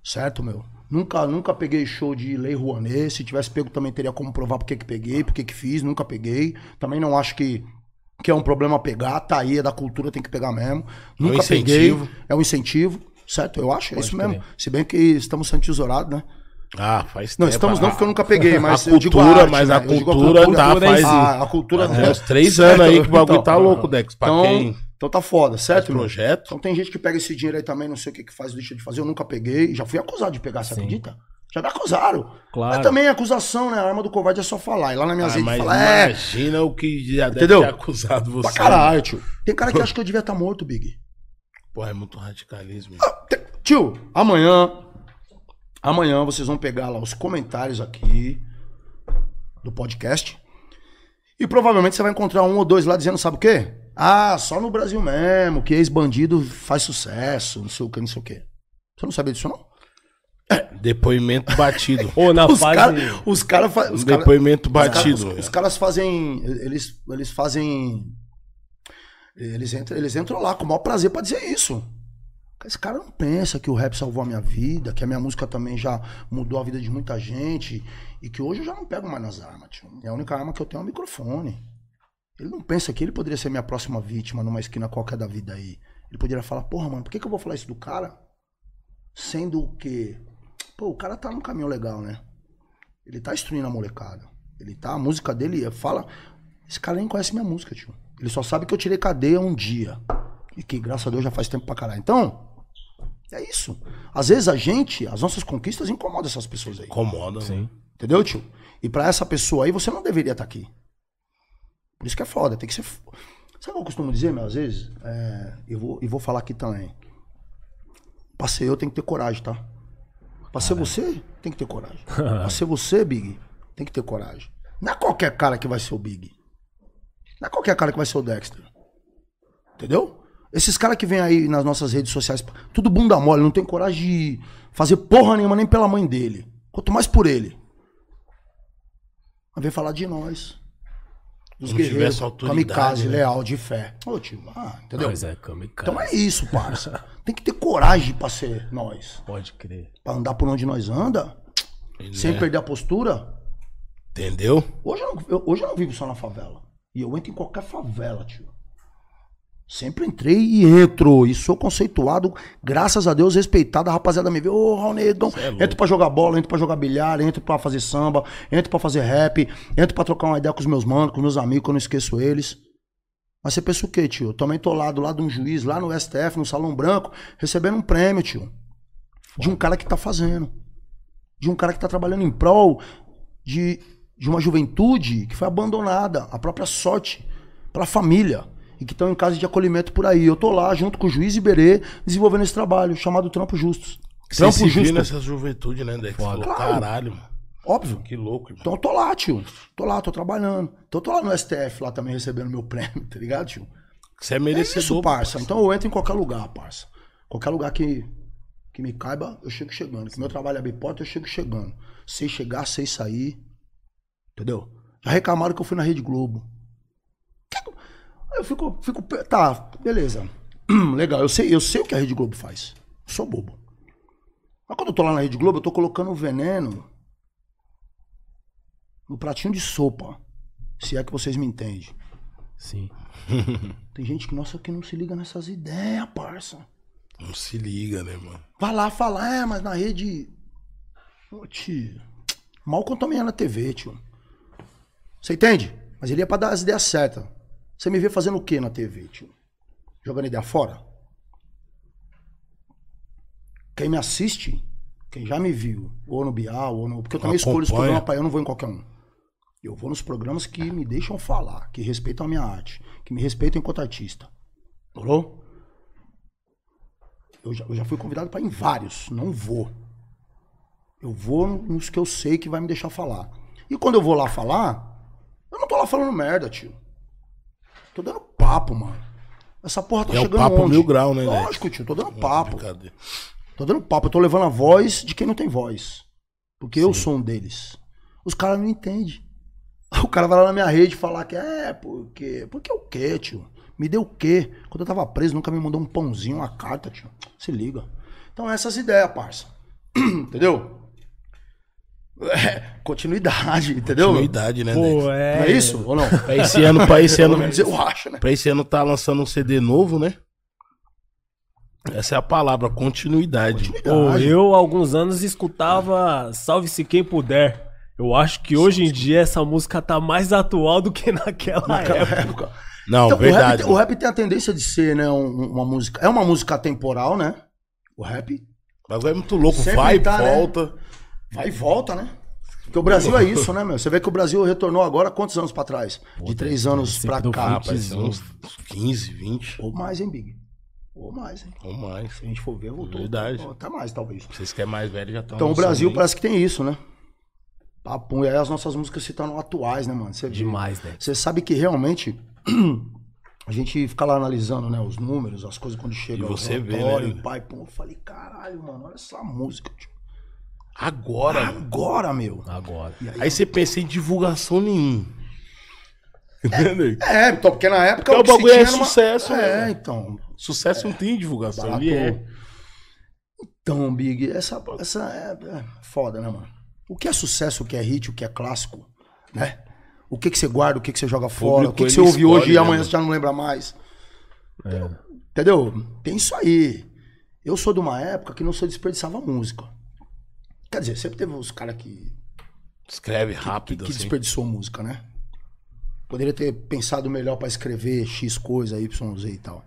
Certo, meu? Nunca, nunca peguei show de Lei Rouanet. Se tivesse pego, também teria como provar por que peguei, por que fiz. Nunca peguei. Também não acho que, que é um problema pegar. Tá aí, é da cultura, tem que pegar mesmo. Nunca incentivo. peguei. É um incentivo. Certo? Eu acho, é isso mesmo. Se bem que estamos sendo tesourados, né? Ah, faz Não, tempo. estamos não, Ah, porque eu nunca peguei, mas a eu digo cultura, arte, mas né? a cultura tá, faz... si. a, a cultura Tem uns três anos aí que o bagulho Então, tá louco, Dex. Pra Então, quem então tá foda, certo? meu? projeto. Então tem gente que pega esse dinheiro aí também, não sei o que que faz, deixa de fazer. Eu nunca peguei. Já fui acusado de pegar, você Sim. acredita? Já me acusaram. Claro. Mas também a acusação, né? A arma do covarde é só falar. E lá na minha Ah, gente fala, é, imagina o que já deve Entendeu? ter acusado você. pra caralho, tio. Tem cara que acha que eu devia estar morto, Big. Pô, é muito radicalismo. Te- Tio, amanhã. Amanhã vocês vão pegar lá os comentários aqui. do podcast. E provavelmente você vai encontrar um ou dois lá dizendo, sabe o quê? Ah, só no Brasil mesmo, que ex-bandido faz sucesso, não sei o que, não sei o quê. Você não sabia disso, não? Depoimento batido. Ou na os fase. caras. Os cara, fa- os cara- Depoimento os cara- batido. os, os caras fazem. Eles, eles fazem. Eles entram, eles entram lá com o maior prazer pra dizer isso. Esse cara não pensa que o rap salvou a minha vida, que a minha música também já mudou a vida de muita gente e que hoje eu já não pego mais nas armas, tio. E a única arma que eu tenho é o microfone. Ele não pensa que ele poderia ser minha próxima vítima numa esquina qualquer da vida aí. Ele poderia falar, porra, mano, por que, que eu vou falar isso do cara? Sendo que, pô, o cara tá num caminho legal, né? Ele tá instruindo a molecada. Ele tá, a música dele fala. Esse cara nem conhece minha música, tio. Ele só sabe que eu tirei cadeia um dia. E que, graças a Deus, já faz tempo pra caralho. Então, é isso. Às vezes a gente, as nossas conquistas incomodam essas pessoas aí. Incomoda. Sim. Entendeu, tio? E pra essa pessoa aí, você não deveria estar aqui. Por isso que é foda, tem que ser. Sabe o que eu costumo dizer, meu? Às vezes, é, eu, vou, e vou falar aqui também. Pra ser eu, tem que ter coragem, tá? Pra ser você, tem que ter coragem. pra ser você, Big, tem que ter coragem. Não é qualquer cara que vai ser o Big. Não é qualquer cara que vai ser o Dexter. Entendeu? Esses caras que vêm aí nas nossas redes sociais, tudo bunda mole, não tem coragem de fazer porra nenhuma nem pela mãe dele. Quanto mais por ele. Mas vem falar de nós. Dos Não guerreiros, kamikaze, né? leal, de fé. Ô, tio, ah, entendeu? Pois é, kamikaze. Então é isso, parça. Tem que ter coragem pra ser nós. Pode crer. Pra andar por onde nós anda, sem Né? perder a postura. Entendeu? Hoje eu, não, eu- hoje eu não vivo só na favela. E eu entro em qualquer favela, tio. Sempre entrei e entro. E sou conceituado, graças a Deus, respeitado. A rapaziada me vê, ô, Raonegão. é louco. entro pra jogar bola, entro pra jogar bilhar, entro pra fazer samba, entro pra fazer rap, entro pra trocar uma ideia com os meus manos, com os meus amigos, que eu não esqueço eles. Mas você pensa o quê, tio? Eu também tô lá do lado de um juiz, lá no STF, no Salão Branco, recebendo um prêmio, tio. De um cara que tá fazendo. De um cara que tá trabalhando em prol de, de uma juventude que foi abandonada, a própria sorte, pela família. E que estão em casa de acolhimento por aí. Eu tô lá, junto com o juiz Iberê, desenvolvendo esse trabalho, chamado Trampo Justos. Você Trampo viu Justo. nessa juventude, né, Dex? Claro. caralho, mano. Óbvio. Que louco, irmão. Então eu tô lá, tio. Tô lá, tô trabalhando. Então eu tô lá no STF, lá também recebendo meu prêmio, tá ligado, tio? Você é É merecedor. isso, parça. Então eu entro em qualquer lugar, parça. Qualquer lugar que, que me caiba, eu chego chegando. Que meu trabalho é abrir porta, eu chego chegando. Sei chegar, sei sair. Entendeu? Já reclamaram que eu fui na Rede Globo. Eu fico, fico. Tá, beleza. Legal, eu sei, eu sei o que a Rede Globo faz. Eu sou bobo. Mas quando eu tô lá na Rede Globo, eu tô colocando veneno no pratinho de sopa. Se é que vocês me entendem. Sim. Tem gente que, nossa, que não se liga nessas ideias, parça. Não se liga, né, mano? Vai lá falar, é, mas na rede. Ô, tio. Mal é na TV, tio. Você entende? Mas ele é pra dar as ideias certas. Você me vê fazendo o que na TV, tio? Jogando ideia fora? Quem me assiste, quem já me viu, ou no Bial, ou no. Porque eu também escolho os Acompanha. programas pra eu não vou em qualquer um. Eu vou nos programas que me deixam falar, que respeitam a minha arte, que me respeitam enquanto artista. Morou? Eu já, eu já fui convidado para ir em vários, não vou. Eu vou nos que eu sei que vai me deixar falar. E quando eu vou lá falar, eu não tô lá falando merda, tio. Tô dando papo, mano. Essa porra tá É o chegando papo onde? mil grau, né? Lógico, tio, tô dando papo. Brincadeira. Tô dando papo, eu tô levando a voz de quem não tem voz. Porque eu sou um deles. Os caras não entendem. O cara vai lá na minha rede falar que é, porque. Porque o quê, tio? Me deu o quê? Quando eu tava preso, nunca me mandou um pãozinho, uma carta, tio. Se liga. Então, essas ideias, parça. Entendeu? É, continuidade, entendeu? Continuidade, né? Pô, Não é. é isso ou não? Pra esse ano, pra esse ano, menos eu acho, né? pra esse ano tá lançando um CD novo, né? Essa é a palavra, continuidade. Pô, eu, há alguns anos, escutava Salve-se Quem Puder. Eu acho que hoje em dia essa música tá mais atual do que naquela, Naquela época. época. Não, Então, o, verdade. rap, o rap tem a tendência de ser, né, um- uma música. É uma música temporal, né? O rap. O bagulho é muito louco. Sempre Vai, tá, né? volta. Vai e volta, né? Porque o Brasil é isso, né, meu? Você vê que o Brasil retornou agora quantos anos pra trás? De três anos do cá. Rapaz, são uns 15, 20 Ou mais, hein, Big? Ou mais, hein? ou mais. Se a gente for ver, voltou. Verdade. Até mais, talvez. Vocês que é mais velho já estão. Então o Brasil parece que tem isso, né? Papo, e aí as nossas músicas se tornam atuais, né, mano? Vê. Demais, né? Você sabe que realmente a gente fica lá analisando, né, os números, as coisas quando chega E você vê, né? pai, pô, eu falei, caralho, mano, olha essa música, tio. Agora. Agora, meu. Agora. E aí, Aí você pensa em divulgação nenhuma. Entendeu? é, então, porque na época Porque o bagulho é sucesso, É, né? então. Sucesso não tem divulgação. Barato. Ele é. Então, Big, essa, essa é, é foda, né, mano? O que é sucesso, o que é hit, o que é clássico, né? O que que você guarda, o que que você joga fora, o que que você ouve escolhe, hoje e né, amanhã você já não lembra mais. É. Entendeu? Tem isso aí. Eu sou de uma época que não se desperdiçava música. Quer dizer, sempre teve uns caras que, Escreve que, rápido, que assim. desperdiçou música, né? Poderia ter pensado melhor pra escrever X coisa, Y, Z e tal.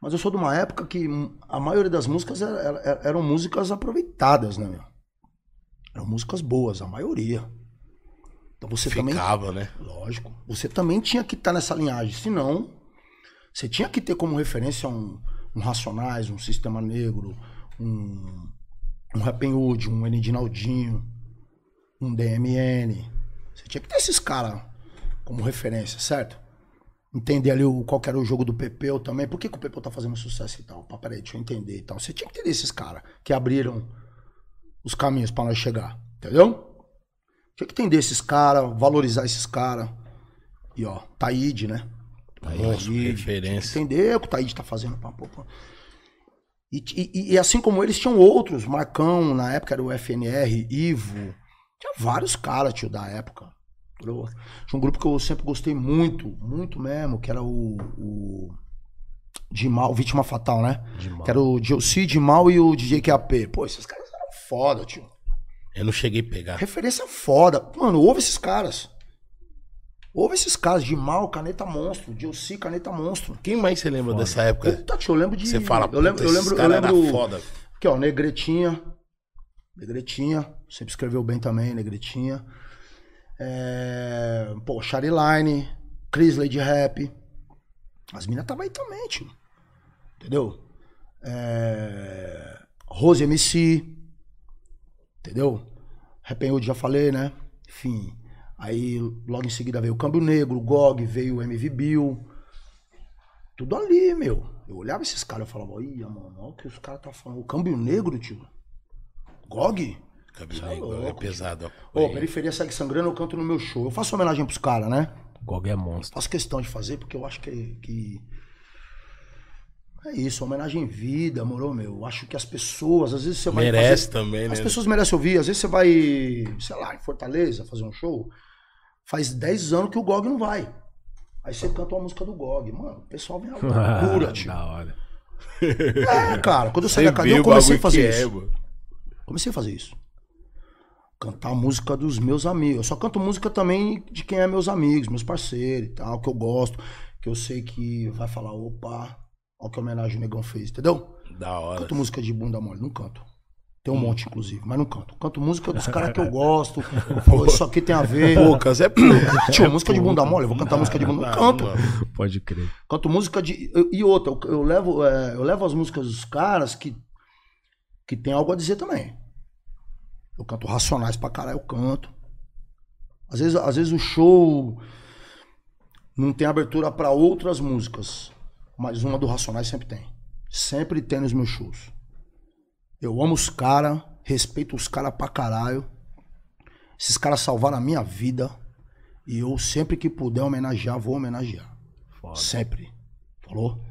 Mas eu sou de uma época que a maioria das músicas era- era- eram músicas aproveitadas, né, meu? Eram músicas boas, a maioria. Então você também Ficava, né? Lógico. Você também tinha que estar nessa linhagem. Senão, você tinha que ter como referência um, um Racionais, um Sistema Negro, um, um Rapping Hood, um Enidinaldinho, um DMN. Você tinha que ter esses caras como referência, certo? Entender ali o, qual era o jogo do Pepeu também. Por que, que o Pepeu tá fazendo sucesso e tal? Pá, peraí, deixa eu entender e tal. Você tinha que ter esses caras que abriram os caminhos pra nós chegar. Entendeu? Tinha que entender esses caras, valorizar esses caras. E ó, Taíde, né? Monstro, referência. Entender o que o Taíde tá fazendo. Pá, pá, pá. E, e- e assim como eles, tinham outros. Marcão, na época era o FNR, Ivo. Tinha vários caras, tio, da época. entendeu? Tinha um grupo que eu sempre gostei muito, muito mesmo, que era o. o de Mal, Vítima Fatal, né? De mal. Que era o Dilci de Mal e o DJ QAP. Pô, esses caras eram foda, tio. Eu não cheguei a pegar. Referência foda. Mano, ouve esses caras. Ouve esses caras de mal, caneta monstro, Dilci, caneta monstro. Quem mais você lembra dessa época? Puta, eu lembro de. Você fala, eu lembro, eu lembro, eu lembro. foda. Aqui, ó, Negretinha. Negretinha. Sempre escreveu bem também, Negretinha. É... Pô, Chariline, Crisley de rap. As minas tava aí também, tio. Entendeu? É... Rose MC. Entendeu? Rap Hood já falei, né? Enfim. Aí logo em seguida veio o Câmbio Negro, o GOG, veio o MV Bill. Tudo ali, meu. Eu olhava esses caras e falava, ia, mano, olha o que os caras tá falando. O Câmbio Negro, tio. GOG? Cabelo Cê é negro, é louco, pesado. Ô, Periferia Segue Sangrando eu canto no meu show. Eu faço homenagem pros caras, né? Gog é monstro. Faço questão de fazer, porque eu acho que. que... É isso, homenagem em vida, moro, meu. Eu acho que as pessoas, às vezes você vai. Merece fazer- também, né? As pessoas merecem ouvir. Às vezes você vai, sei lá, em Fortaleza fazer um show. Faz 10 anos que o GOG não vai. Aí você canta uma música do GOG. Mano, o pessoal vem loucura, tio. da hora. É, cara. Quando eu saí da cadeia, eu comecei a fazer é, isso. mano. Comecei a fazer isso. Cantar a música dos meus amigos. Eu só canto música também de quem é meus amigos, meus parceiros e tal, que eu gosto, que eu sei que vai falar, opa, olha que homenagem o negão fez, entendeu? Da hora. Canto música de bunda mole, não canto. Tem um monte, inclusive, mas não canto. Canto música dos caras que eu gosto. Falo, isso aqui tem a ver. Poucas, é poucas. Tio, música de bunda mole, eu vou cantar música de bunda. Não canto. mano. Pode crer. Canto música de. E outra, eu, levo, é, eu levo as músicas dos caras que, que tem algo a dizer também. Eu canto Racionais pra caralho, eu canto. Às vezes, às vezes o show não tem abertura pra outras músicas, mas uma do Racionais sempre tem. Sempre tem nos meus shows. Eu amo os caras, respeito os caras pra caralho. Esses caras salvaram a minha vida. E eu, sempre que puder homenagear, vou homenagear. Foda. Sempre. Falou?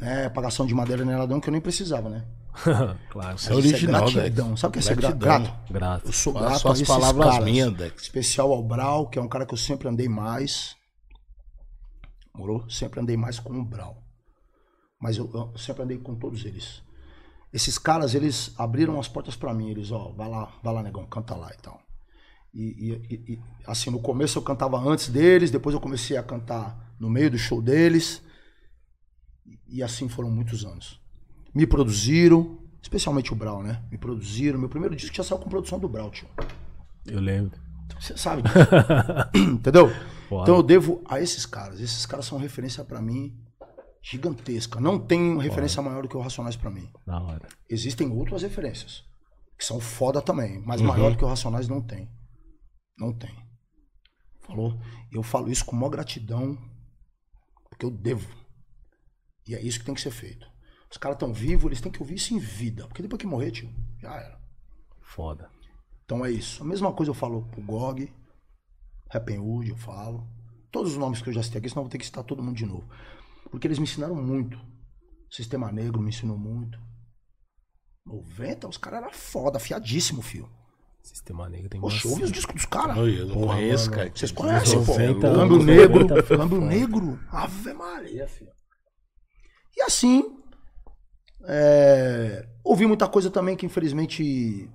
É, pagação de madeira neladão que eu nem precisava, né? claro. Isso é original, é gratidão. Sabe o que é ser grato? Grato. Eu sou Fala grato esses palavras caras. Especial ao Brau, que é um cara que eu sempre andei mais. Morou? Sempre andei mais com o Brau. Mas eu, eu sempre andei com todos eles. Esses caras, eles abriram as portas pra mim. Eles, ó, vai lá, vai lá, negão, canta lá e tal. E, e- e- assim, no começo eu cantava antes deles, depois eu comecei a cantar no meio do show deles. E, assim foram muitos anos. Me produziram, especialmente o Brau, né? Me produziram. Meu primeiro disco já saiu com produção do Brau, tio. Eu lembro. Você sabe disso. Entendeu? Foda. Então eu devo a esses caras. Esses caras são referência pra mim gigantesca. Não tem referência maior do que o Racionais pra mim. Da hora. Existem outras referências que são foda também, mas maior do que o Racionais não tem. Não tem. Falou? Eu falo isso com maior gratidão, porque eu devo. E é isso que tem que ser feito. Os caras estão vivos, eles têm que ouvir isso em vida. Porque depois que morrer, tio, já era. Foda. Então é isso. A mesma coisa eu falo pro GOG, Rappenwood, eu falo. Todos os nomes que eu já citei aqui, senão eu vou ter que citar todo mundo de novo. Porque eles me ensinaram muito. Sistema Negro me ensinou muito. 90, os caras eram foda, afiadíssimo, filho. Sistema Negro tem Poxa, ouve os discos dos caras. Eu não Porra, conheço, mano. cara. Vocês conhecem, pô? 90, Câmbio 90 Negro. Câmbio. Negro. Ave Maria, filho. E assim, é, ouvi muita coisa também que infelizmente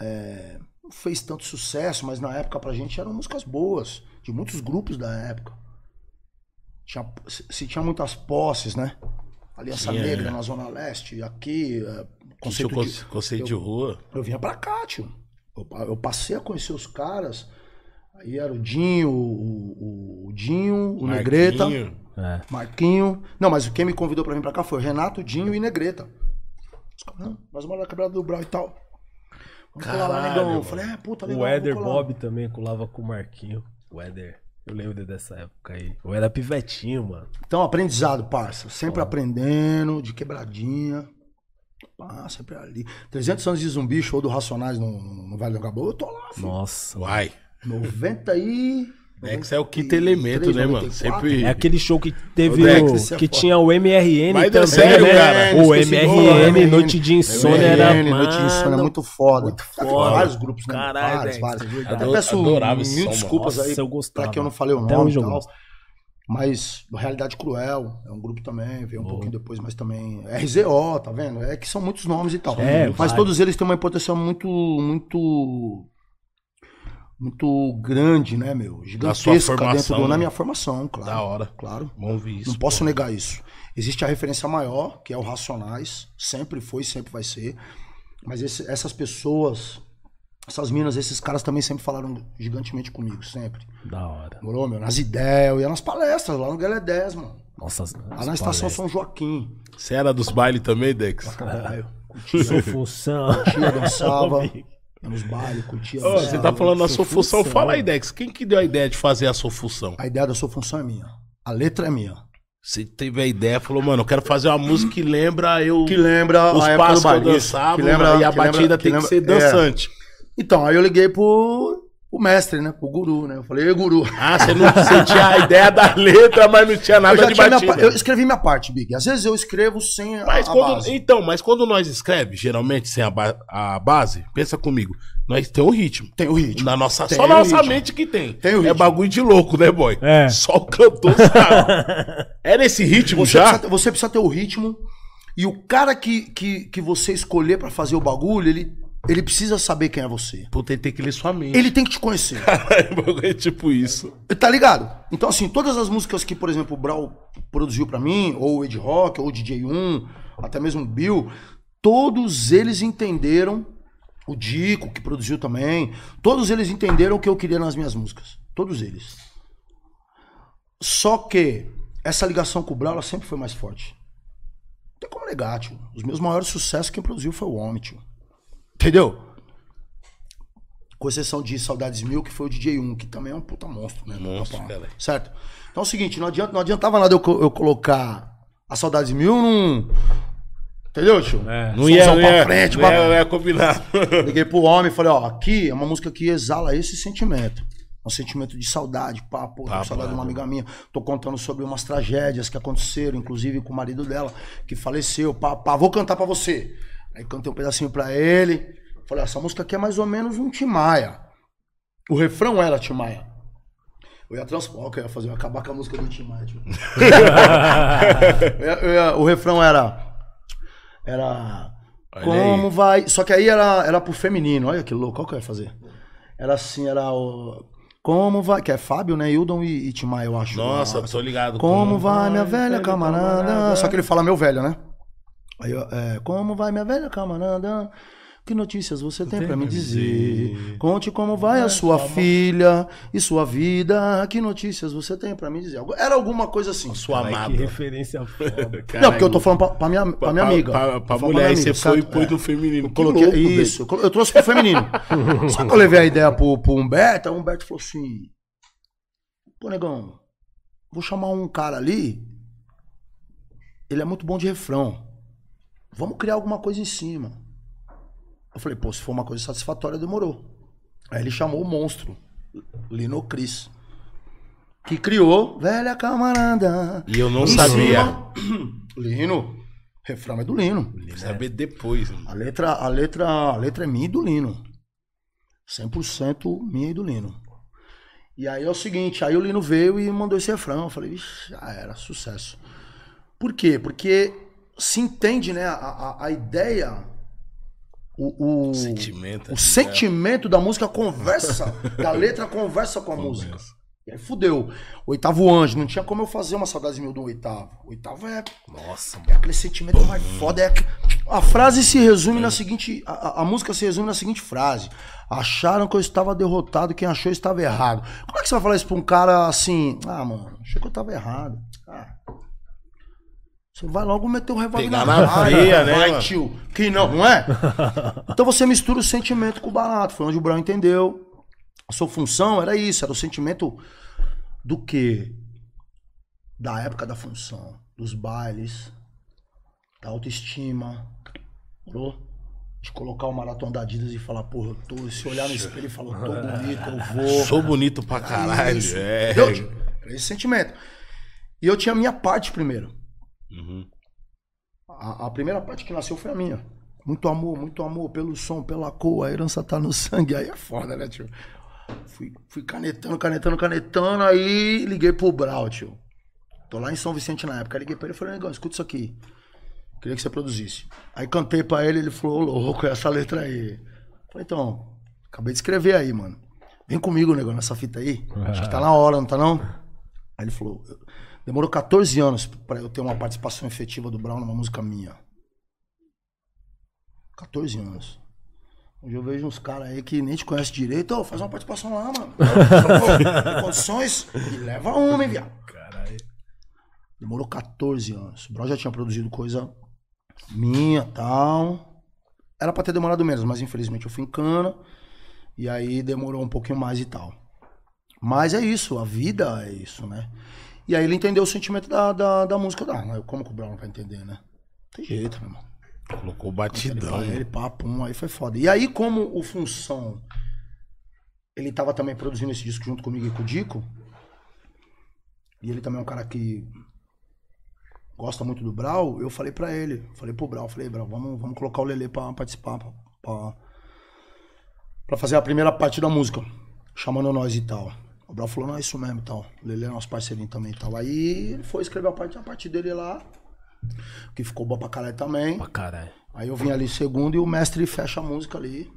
é, não fez tanto sucesso, mas na época pra gente eram músicas boas, de muitos grupos da época. Tinha, se, se tinha muitas posses, né? Aliança Tinha, Negra é. na Zona Leste, aqui, é, conceito Conceito, de, conceito de rua. eu vinha pra cá, tio. Eu, eu passei a conhecer os caras. Aí era o Dinho, o, o- o Dinho, o Negreta, Marquinho. É. Marquinho. Não, mas quem me convidou pra vir pra cá foi o Renato, Dinho e Negreta. Os caras, não, nós vamos lá na quebrada do Brau e tal. Vamos colar lá, Caralho, negão. Eu falei, é, puta, O legal. Éder vamos colar. Bob também colava com o Marquinho. O Éder. Eu lembro dessa época aí. Eu era pivetinho, mano. Então, aprendizado, parça. Sempre aprendendo, de quebradinha. Pá, sempre ali. 300 anos de zumbi, show do Racionais no, no Vale do Gabo. Eu tô lá, filho. Nossa. Uai. 90 e... Dex é o quinto elemento, né, mano? 94. Sempre. É aquele show que teve Ô, Dex, o, é que tinha o MRN Mas é também, sério, né? cara? O do MRN, MRN. Noite de Insônia era MRN, Noite de Insônia é mano, muito foda. muito foda. vários grupos, né? Caralho, vários, vários. é. Até peço mil desculpas aí eu gostava. pra que eu não falei o nome e tal. Mas Realidade Cruel é um grupo também, veio um pouquinho depois, mas também. RZO, tá vendo? É que são muitos nomes e tal. É, mas vários. todos eles têm uma importância muito, muito. Muito grande, né, meu? Gigantesca formação, dentro do, né? na minha formação, claro. Da hora. Claro. Vamos ver isso. Não posso pô. negar isso. Existe a referência maior, que é o Racionais. Sempre foi, sempre vai ser. Mas esse- essas pessoas, essas minas, esses caras também sempre falaram gigantemente comigo, sempre. Da hora. Morou, meu? Nas ideias, eu ia nas palestras, lá no Galé 10, mano. Nossa, Lá na Estação São Joaquim. Você era dos bailes também, Dex? Caralho. Curtia, Sou função. curtia, dançava. Nos bailes, curtia, Ô, você tá falando da sua Sofusão. função. Fala aí, Dex. Quem que deu a ideia de fazer a sua função? A ideia da sua função é minha. A letra é minha. Você teve a ideia, falou, mano, eu quero fazer uma música que lembra eu. Que lembra os a época passos do que eu dançava, Que lembra- e a que lembra- batida que tem que lembra- ser é. dançante. Então, aí eu liguei pro, pro mestre, né? Pro guru, né? Eu falei, ei, guru. Ah, você não você tinha a ideia da letra, mas não tinha nada eu, já de tinha batida. pa- eu escrevi minha parte, Big. Às vezes eu escrevo sem a, Mas a quando, base. então, mas quando nós escreve, geralmente sem a, ba- a base, pensa comigo, nós tem um ritmo. Tem o ritmo. Na nossa, Tem só o na nossa ritmo. mente que tem. Tem o É ritmo. bagulho de louco, né, boy? É. Só o cantor sabe. é nesse ritmo Você já? precisa, ter- você precisa ter o ritmo. E o cara que, que, que você escolher pra fazer o bagulho, ele, ele precisa saber quem é você. Puta, ele tem que ler sua mente. Ele tem que te conhecer. é tipo isso. Tá ligado? Então, assim, todas as músicas que, por exemplo, o Brau produziu pra mim, ou o Ed Rock, ou o DJ1, até mesmo o Bill, todos eles entenderam, o Dico, que produziu também, todos eles entenderam o que eu queria nas minhas músicas. Todos eles. Só que essa ligação com o Brau, ela sempre foi mais forte. Não tem como negar, tio. Os meus maiores sucessos, quem produziu foi o homem, tio. Entendeu? Com exceção de Saudades Mil, que foi o DJ1, que também é um puta monstro, né? Monstro, cara. Certo? Então é o seguinte, não, adianta, não adiantava nada eu, eu colocar a Saudades Mil num... Entendeu, tio? É. Não ia, não pra ia, frente, não ia, pra- não ia combinar. Liguei pro homem e falei, ó, aqui é uma música que exala esse sentimento. Um sentimento de saudade, pá, pô, Tá, saudade de uma amiga minha. Tô contando sobre umas tragédias que aconteceram, inclusive com o marido dela, que faleceu, pá, pá, vou cantar pra você. Aí cantei um pedacinho pra ele. Falei, ó, essa música aqui é mais ou menos um Timaya. O refrão era Timaya. Eu ia transpor, que eu ia fazer, eu ia acabar com a música do Timaya. Tipo. Eu ia- eu ia- o refrão era. Era. Olha como aí. vai. Só que aí era, era pro feminino. Olha que louco, qual que eu ia fazer? Era assim, era o. Como vai. Que é Fábio, né? Hildon e, e Timaya, eu acho. Nossa, tô ligado. Como vai, minha velha camarada? camarada? Só que ele fala meu velho, né? Aí, eu, é, como vai, minha velha camarada? Que notícias você tem pra me dizer? Conte como vai a sua filha e sua vida. Que notícias você tem pra me dizer? Era alguma coisa assim. Sua Caralho, amada. que referência foda. Não, porque eu tô falando pra, pra minha, pra minha amiga. Pra, pra, pra mulher, aí minha você amiga, foi e pôs É. no feminino. Que Coloquei, louco, isso, eu eu trouxe pro feminino. Só que eu levei a ideia pro, pro Humberto, aí o Humberto falou assim: Pô, negão, vou chamar um cara ali. Ele é muito bom de refrão. Vamos criar alguma coisa em cima. Eu falei, pô, se for uma coisa satisfatória, demorou. Aí ele chamou o monstro, Lino Cris. Que criou Velha Camarada. E eu não sabia. Lino. Refrão é do Lino. Saber depois. mano. A letra, a letra, a letra é minha e do Lino. 100% minha e do Lino. E aí é o seguinte, aí o Lino veio e mandou esse refrão. Eu falei, já era, sucesso. Por quê? Porque se entende, né, a, a, a ideia, o, o, Sentimento. o né? sentimento da música conversa, da letra conversa com a música. E aí fudeu. Oitavo anjo, não tinha como eu fazer uma saudade mil do oitavo. Oitavo é Nossa, é aquele sentimento mais foda. É a frase se resume na seguinte. A, a- a música se resume na seguinte frase. Acharam que eu estava derrotado, quem achou estava errado. Como é que você vai falar isso pra um cara assim? Ah, mano, achei que eu estava errado. Ah. Você vai logo meter o revólver Pegar na veia, né, Vai, mano? tio. Que não, não é? Então você mistura o sentimento com o barato. Foi onde o Brown entendeu. A sua função era isso, era o sentimento do quê? Da época da função, dos bailes, da autoestima, morou? De colocar o maratona da Adidas e falar, porra, eu tô, se olhar no espelho e falar, eu tô bonito, eu vou. Sou bonito pra caralho. É. Era esse sentimento. E eu tinha a minha parte primeiro. Uhum. A, a primeira parte que nasceu foi a minha. Muito amor, muito amor pelo som, pela cor, a herança tá no sangue. Aí é foda, né, tio? Fui, fui canetando, canetando, canetando, aí liguei pro Brau, tio. Tô lá em São Vicente na época. Liguei pra ele e falei, negão, escuta isso aqui. Queria que você produzisse. Aí cantei pra ele, ele falou, ô louco, essa letra aí. Falei, então, acabei de escrever aí, mano. Vem comigo, negão, nessa fita aí. Acho que tá na hora, não tá não? Aí ele falou, demorou 14 anos pra eu ter uma participação efetiva do Brown numa música minha. 14 anos. Hoje eu vejo uns caras aí que nem te conhecem direito. Ô, faz uma participação lá, mano. Tem condições? E leva uma, hein, viado. Caralho. Demorou 14 anos. O Brown já tinha produzido coisa minha tal. Era pra ter demorado menos, mas infelizmente eu fui em cana. E aí demorou um pouquinho mais e tal. Mas é isso, a vida é isso, né? E aí ele entendeu o sentimento da, da, da música. Ah, como que o Brown não vai entender, né? Tem jeito, meu irmão. Colocou Ele, batidão. ele pá, pum, aí foi foda. E aí, como o Função, ele tava também produzindo esse disco junto comigo e com o Dico, e ele também é um cara que gosta muito do Brau, eu falei pra ele, falei pro Brau, falei, Brau, vamos, vamos colocar o Lelê pra participar, pra, pra, pra fazer a primeira parte da música, chamando nós e tal. O Brau falou, não, é isso mesmo e tal. O Lelê é nosso parceirinho também e tal. Aí ele foi escrever a parte, a parte dele lá, que ficou boa pra caralho também. Pra caralho. Aí eu vim ali segundo e o mestre fecha a música ali.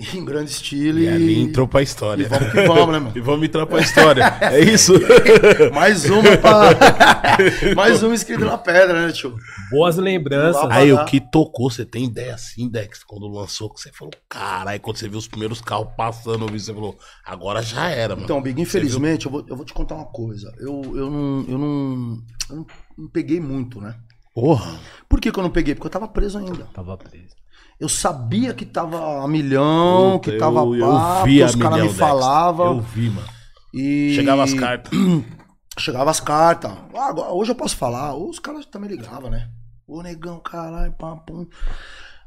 Em grande estilo. E ali entrou pra história. E vamos que vamos, né, mano? E vamos entrar pra história. É isso? Mais uma pra... Mais uma escrita na pedra, né, tio? Boas lembranças. Aí o que tocou, você tem ideia assim, Dex, quando lançou, que você falou, caralho, quando você viu os primeiros carros passando, você falou, agora já era, mano. Então, Big, infelizmente, eu vou, eu vou te contar uma coisa. Eu, eu, não, eu, não, eu não, não peguei muito, né? Porra. Por que, que eu não peguei? Porque eu tava preso ainda. Tava preso. Eu sabia que tava a milhão, Puta, que tava eu, pá, eu vi os caras me falavam. Eu vi, mano. E... Chegava as cartas. Chegava as cartas. Ah, agora- hoje eu posso falar. Os caras também ligavam, né? Ô, negão, caralho, pá, pum.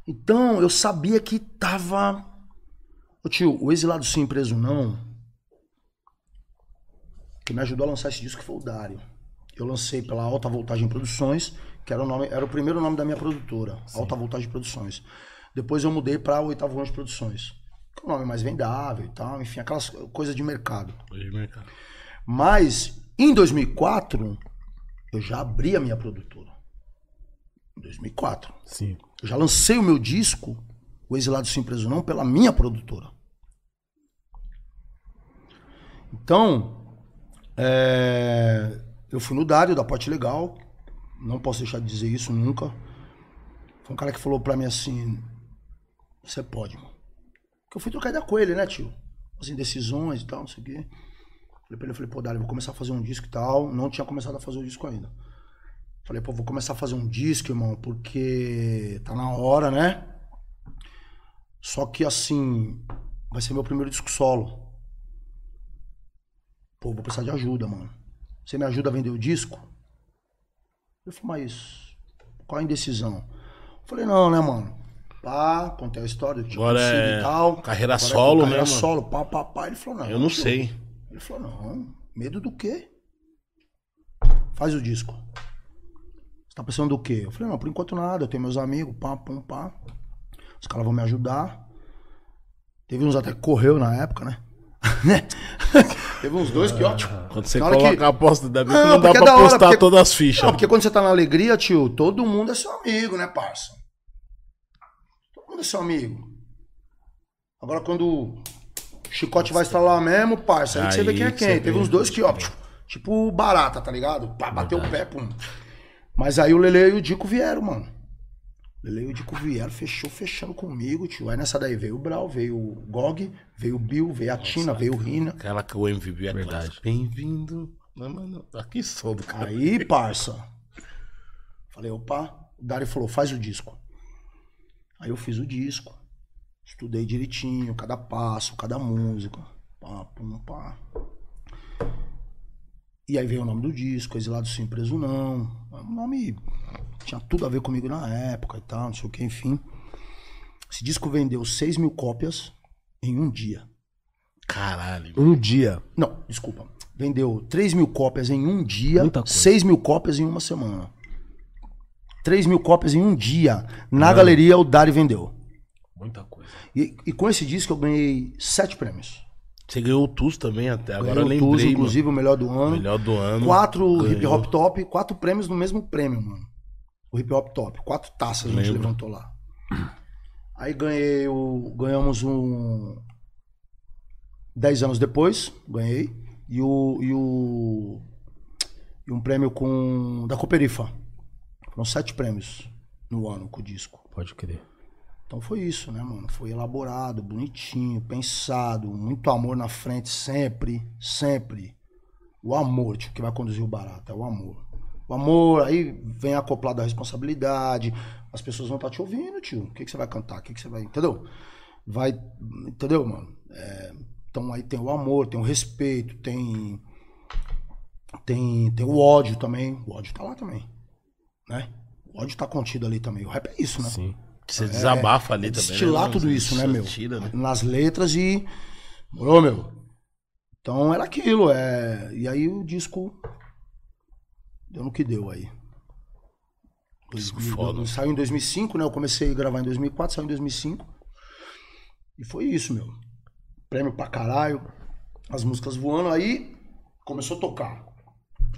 Então, eu sabia que tava. Ô, tio, o Exilado Sim Preso Não. Que me ajudou a lançar esse disco foi o Dário. Eu lancei pela Alta Voltagem Produções, que era o, nome, era o primeiro nome da minha produtora, Alta Voltagem Produções. Depois eu mudei pra Oitavo Anjo Produções. Que é um nome mais vendável e tal, enfim, aquelas coisas de mercado. Hoje, mercado. Mas em 2004 eu já abri a minha produtora. Em 2004. Sim. Eu já lancei o meu disco, O Exilado Sem Preso Não, pela minha produtora. Então, é, eu fui no Dário da Parte Legal. Não posso deixar de dizer isso nunca. Foi um cara que falou pra mim assim: Você pode, mano. Porque eu fui trocar ideia com ele, né, tio? As indecisões e tal, não sei o quê. Falei pra ele, eu falei, pô, Dário, vou começar a fazer um disco e tal. Não tinha começado a fazer o disco ainda. Falei, pô, vou começar a fazer um disco, irmão, porque tá na hora, né? Só que assim, vai ser meu primeiro disco solo. Pô, vou precisar de ajuda, mano. Você me ajuda a vender o disco? Eu falei, mas qual a indecisão? Falei, não, né, mano? Pá, contei a história, tinha Agora é e tal. carreira Agora é solo, né, carreira mano? solo, pá, pá, pá. Ele falou, não. Eu não tio. sei. Ele falou, não, medo do quê? Faz o disco. Você tá pensando do quê? Eu falei, não, por enquanto nada, eu tenho meus amigos, pá, pum, pá. Os caras vão me ajudar. Teve uns até que correu na época, né? Teve uns dois que, ó, tipo, Quando você coloca que- a aposta, bem que Não, não dá é pra da hora, postar porque- todas as fichas. Não, porque quando você tá na alegria, tio, todo mundo é seu amigo, né, parça? É seu amigo. Agora quando o chicote vai estralar mesmo, parça, aí, que você vê Aí quem é que quem. Teve uns dois que, ó, tipo barata, tá ligado? Pá, bateu o pé, pum. Mas aí o Lele e o Dico vieram, mano. Lele e o Dico vieram, fechou, fechando comigo, tio. Aí nessa daí veio o Brau, veio o Gog, veio o Bill, veio a Tina, veio o Rina. Aquela que o MVP é Verdade. Bem-vindo. Não, mano, aqui sou do cara. Aí, parça. Falei, opa. O Dari falou, faz o disco. Aí eu fiz o disco. Estudei direitinho, cada passo, cada música. Pá, pum, pá. E aí veio o nome do disco, Exilado Sem Preso Não. O nome tinha tudo a ver comigo na época e tal, não sei o que, enfim. Esse disco vendeu 6 mil cópias em um dia. Caralho. Um dia. Não, desculpa. Vendeu 3 mil cópias em um dia, Muita coisa. 6 mil cópias em uma semana. 3 mil cópias em um dia. Na galeria, o Dari vendeu. Muita coisa. E, e com esse disco eu ganhei 7 prêmios. Você ganhou o TUS também até. Agora eu ganhei o lembrei, Tuzo, inclusive, o melhor do mano. ano. Melhor do ano. Quatro Ganhou. hip hop top, quatro prêmios no mesmo prêmio, mano. O hip hop top. Quatro taças a gente levantou lá. Aí ganhei o. Ganhamos um. Dez anos depois, ganhei. E o. E o. E um prêmio com. Da Cooperifa. Foram sete prêmios no ano com o disco. Pode crer. Então foi isso, né, mano? Foi elaborado, bonitinho, pensado, muito amor na frente, sempre, sempre. O amor, tio, que vai conduzir o barato, é o amor. O amor, aí vem acoplado a responsabilidade, as pessoas vão estar te ouvindo, tio. O que, que você vai cantar? O que, que você vai. Entendeu? Vai. Entendeu, mano? É, então aí tem o amor, tem o respeito, tem. Tem, tem o ódio também. O ódio tá lá também. Né? O ódio tá contido ali também. O rap é isso, né? Sim. Você desabafa ali é também. destilar né? tudo isso, né, meu? Tira, né? Nas letras e. Morou, meu? Então era aquilo, é. E aí o disco. Deu no que deu aí. Disco 2000, foda. Saiu em 2005, né? Eu comecei a gravar em 2004, saiu em 2005. E foi isso, meu. Prêmio pra caralho. As músicas voando. Aí começou a tocar.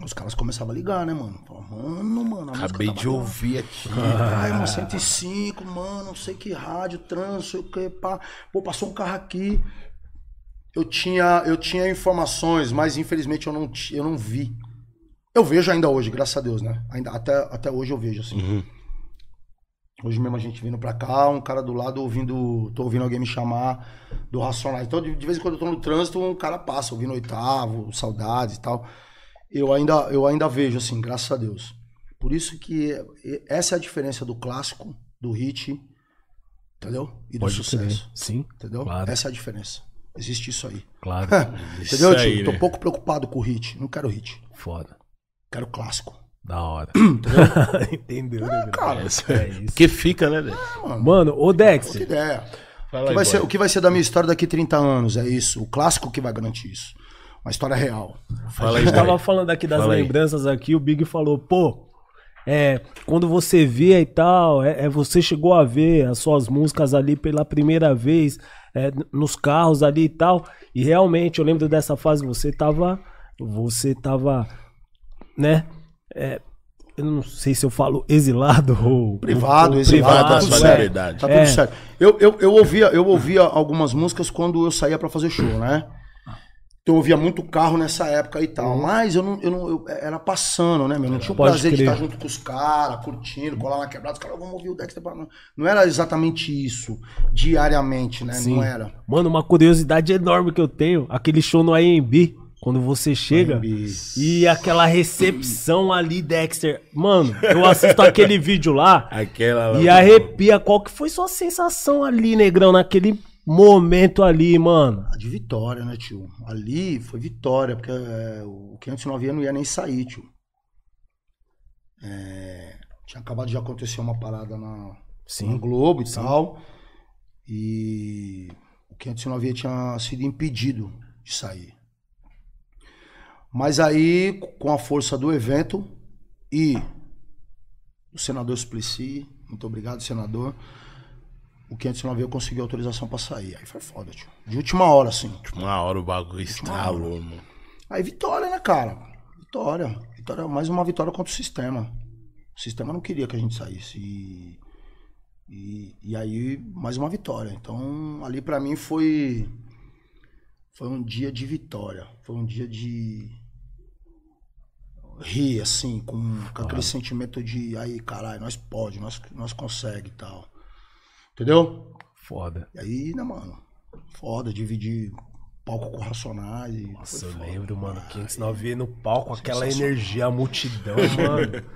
Os caras começavam a ligar, né, mano? Falavam, mano, mano. Acabei tá de ouvir aqui. Ai, mano, 105, mano, não sei que rádio, trans, não sei o que, pá. Pô, passou um carro aqui. Eu tinha, eu tinha informações, mas infelizmente eu não, eu não vi. Eu vejo ainda hoje, graças a Deus, né? Ainda, até, até hoje eu vejo, assim. Uhum. Hoje mesmo a gente vindo pra cá, um cara do lado ouvindo, tô ouvindo alguém me chamar do Racionais. Então, de, de vez em quando eu tô no trânsito, um cara passa ouvindo oitavo, saudades e tal. Eu ainda, eu ainda vejo, assim, graças a Deus. Por isso que essa é a diferença do clássico, do hit, entendeu? E do Pode sucesso. Sim. Entendeu? Claro. Essa é a diferença. Existe isso aí. Claro. Isso entendeu, aí, tio? Tô né? pouco preocupado com o hit. Não quero hit. Foda. Quero clássico. Da hora. Entendeu, né, Cara, É isso. Porque fica, né, Dex? Mano, ô Dex, ideia. Fala O que, aí, vai ser, o que vai ser da minha história daqui 30 anos? É isso. O clássico que vai garantir isso. Uma história real. Fala a aí, gente boy. tava falando aqui das Fala aí. lembranças aqui, o Big falou, pô, é, quando você vê e tal, é, é, você chegou a ver as suas músicas ali pela primeira vez, é, nos carros ali e tal, e realmente eu lembro dessa fase, você tava, você tava, né, é, eu não sei se eu falo exilado ou... Privado, ou exilado, privado, tá sua tudo certo. liberdade. Tá tudo É. certo. Eu, eu, eu, ouvia, eu ouvia algumas músicas quando eu saía pra fazer show, né? Então eu via muito carro nessa época e tal. Mas eu não, eu não eu era passando, né, meu? Não tinha o Pode prazer de crer. estar junto com os caras, curtindo, colar na quebrada. Os caras, vamos ouvir o Dexter. pra-" Não, não era exatamente isso, diariamente, né? Sim. Não era. Mano, uma curiosidade enorme que eu tenho, aquele show no AMB, quando você chega e aquela recepção ali, Dexter. Mano, eu assisto aquele vídeo lá Aquela. e arrepia. Qual que foi sua sensação ali, negrão, naquele momento ali, mano? Ah, De vitória, né, tio? Ali foi vitória, porque é, o 509 não ia nem sair, tio. É, tinha acabado de acontecer uma parada na, Sim. Globo e tal. E o 509 tinha sido impedido de sair. Mas aí, com a força do evento e o senador Suplicy, muito obrigado, senador. O 509 eu consegui autorização pra sair. Aí foi foda, tio. De última hora, assim. Uma hora o bagulho estralou, mano. Aí vitória, né, cara? Vitória. Vitória, mais uma vitória contra o sistema. O sistema não queria que a gente saísse. E, e, e aí, mais uma vitória. Então, ali pra mim foi. Foi um dia de vitória. Foi um dia de. Rir, assim, com, com aquele sentimento de. Aí, caralho, nós pode, nós, nós consegue e tal. Entendeu? Foda. E aí, né, mano? Foda, dividir palco com racionais. Nossa, eu foda. lembro, mano. 509 no palco, aquela energia, a multidão, mano.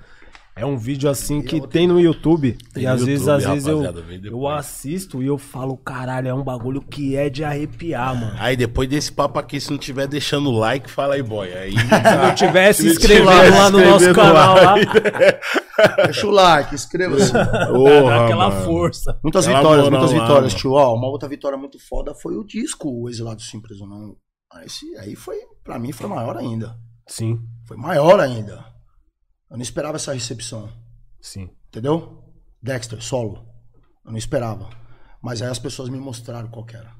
É um vídeo assim que outra- tem no YouTube. Tem e às vezes, YouTube, às vezes eu, eu assisto e eu falo, caralho, é um bagulho que é de arrepiar, mano. Aí depois desse papo aqui, se não tiver deixando o like, fala aí, boy. Aí, Se não tiver se inscrevendo lá no nosso canal lá. Deixa o like, inscreva-se. dá aquela mano. força. Muitas Aquela vitórias, muitas lá, vitórias, mano. tio. Ó, uma outra vitória muito foda foi o disco, o Exilado Sim Preso Não. Aí, esse- aí foi, pra mim, foi maior ainda. Sim, Foi maior ainda. Eu não esperava essa recepção, sim. entendeu? Dexter, solo. Eu não esperava. Mas aí as pessoas me mostraram qual que era.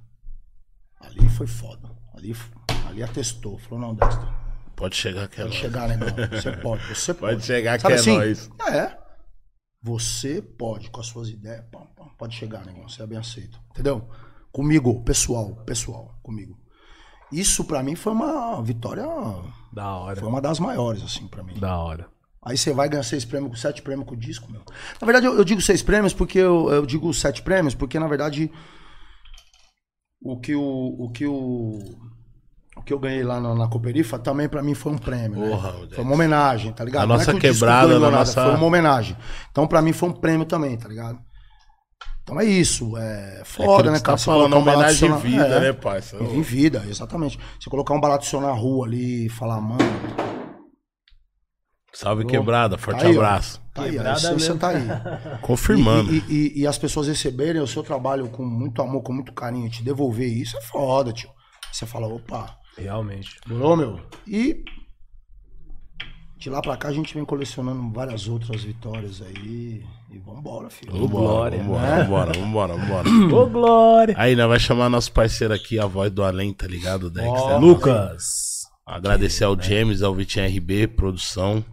Ali foi foda. Ali, ali atestou. Falou, não, Dexter, Pode chegar que é pode nóis. chegar, negão. Você pode, você pode. Pode chegar que Sabe é assim? nóis. É. Você pode, com as suas ideias, pá, pá, pode chegar, negão. Você é bem aceito. Entendeu? Comigo, pessoal, pessoal, comigo. Isso pra mim foi uma vitória. Da hora, Foi uma das maiores, assim, pra mim. da hora. Aí você vai ganhar seis prêmios, sete prêmios com o disco, meu. Na verdade, eu, eu digo seis prêmios porque eu, eu digo sete prêmios, porque na verdade o que o, o que o, o que eu ganhei lá na, na Cooperifa também pra mim foi um prêmio, né? Porra, Dex. Foi uma homenagem, tá ligado? A Não é nossa que quebrada, nada, nossa- foi uma homenagem. Então pra mim foi um prêmio também, tá ligado? Então é isso, é É foda, aquilo né, você cara? Tá Você falando, um homenagem de na- vida, é. né, parça? Em vida, exatamente. Você colocar um barato seu na rua ali e falar, mano, Salve quebrada, forte Tá aí, abraço. tá aí, a Quebrada essência mesmo. tá aí. Confirmando. E, e- e- e as pessoas receberem o seu trabalho com muito amor, com muito carinho, te devolver isso é foda, tio. Você fala, opa, Realmente. durou, meu? E de lá pra cá a gente vem colecionando várias outras vitórias aí. E vambora, filho. Vambora, glória, vambora, né? vambora, vambora, vambora. Ô, Glória! Aí, nós vai chamar nosso parceiro aqui, a voz do além, tá ligado, Dex? É, Lucas. Agradecer ao James, ao Vitinho RB, produção,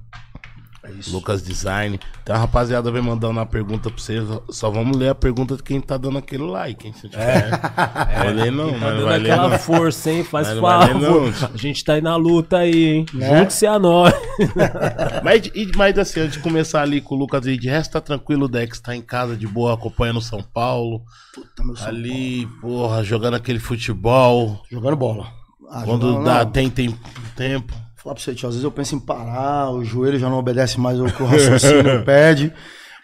É. Lucas Design. Então a rapaziada vem mandando uma pergunta pra vocês. Só vamos ler a pergunta de quem tá dando aquele like, hein? Se tiver. vai ler não, Tá mas vai ler aquela não. força, hein? Faz Mas favor. não. A gente tá aí na luta aí, hein? Né? Junte-se a nós. Mas, e- mas assim, antes de começar ali com o Lucas aí, de resto tá tranquilo, o Dex tá em casa de boa, acompanhando São Paulo. Puta, meu São ali, porra, jogando aquele futebol. Paulo. Jogando bola. Ah, Quando jogando- dá, não, tem, tem tempo. Falar pra você, tio, às vezes eu penso em parar, o joelho já não obedece mais o que o raciocínio pede.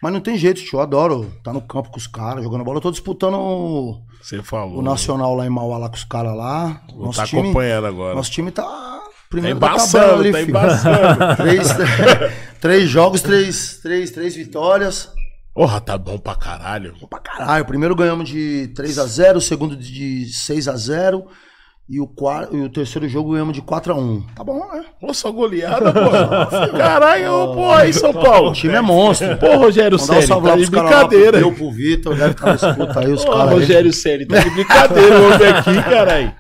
Mas não tem jeito, tio, eu adoro tá no campo com os caras, jogando bola. Eu tô disputando o, Você falou. o Nacional lá em Mauá, lá com os caras lá. Vou tá acompanhando agora. Nosso time tá Tá primeiro da embaçando, tabela ali, tá embaçando. três, três jogos, três, três, três vitórias. Porra, tá bom pra caralho. Bom pra caralho. Primeiro ganhamos de 3 a 0 o segundo de 6 a 0 e o, quarto, e o terceiro jogo ganhamos de 4 a 1 Tá bom, né? Pô, só goleada, pô. Caralho, pô, aí São Paulo. O time é monstro. Pô, Rogério um Ceni, tá de lá, brincadeira. Eu, pro Vitor, deve estar na escuta aí, os caras. Rogério Ceni, tá de brincadeira o homem aqui, caralho.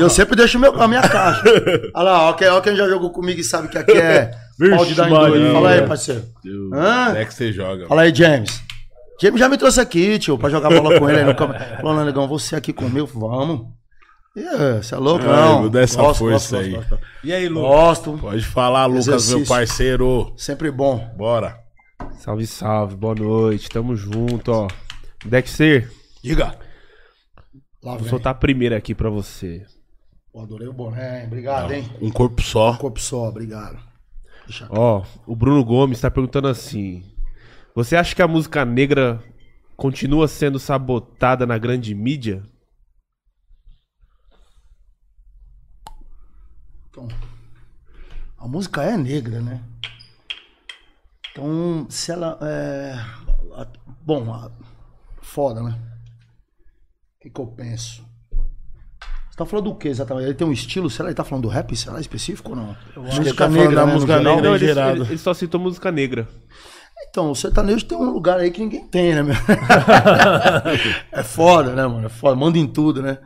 Eu sempre deixo meu, a minha caixa. Olha lá, ó, quem, ó, quem já jogou comigo e sabe que aqui é pau de dar em. Fala aí, parceiro. Hã? É que você joga. Fala aí, James. James já me trouxe aqui, tio, pra jogar bola com ele aí no campo. Falou, negão, você aqui comigo? Vamos. Você é louco, não? vou dar essa força aí. E aí, Lu? Gosto. Pode falar, Lucas, meu Exercício. parceiro. Sempre bom. Bora. Salve, salve, boa noite, tamo junto, ó. Dexter, Diga. Lá vou vem. soltar a primeira aqui pra você. Pô, adorei o boné, hein? Obrigado, hein? Um corpo só. Corpo só, obrigado. Deixa aqui. Ó, o Bruno Gomes tá perguntando assim: Você acha que a música negra continua sendo sabotada na grande mídia? Então, a música é negra, né? Então, se ela. É... a- Bom, a- foda, né? O que, que eu penso? Você tá falando do que exatamente? Ele tem um estilo? Será que ele tá falando do rap? Será específico ou não? acho que ele tá falando da né, música negra. Não, ele, ele- ele só citou música negra. Então, o sertanejo tem um lugar aí que ninguém tem, né, meu? é foda, né, mano? É foda, manda em tudo, né?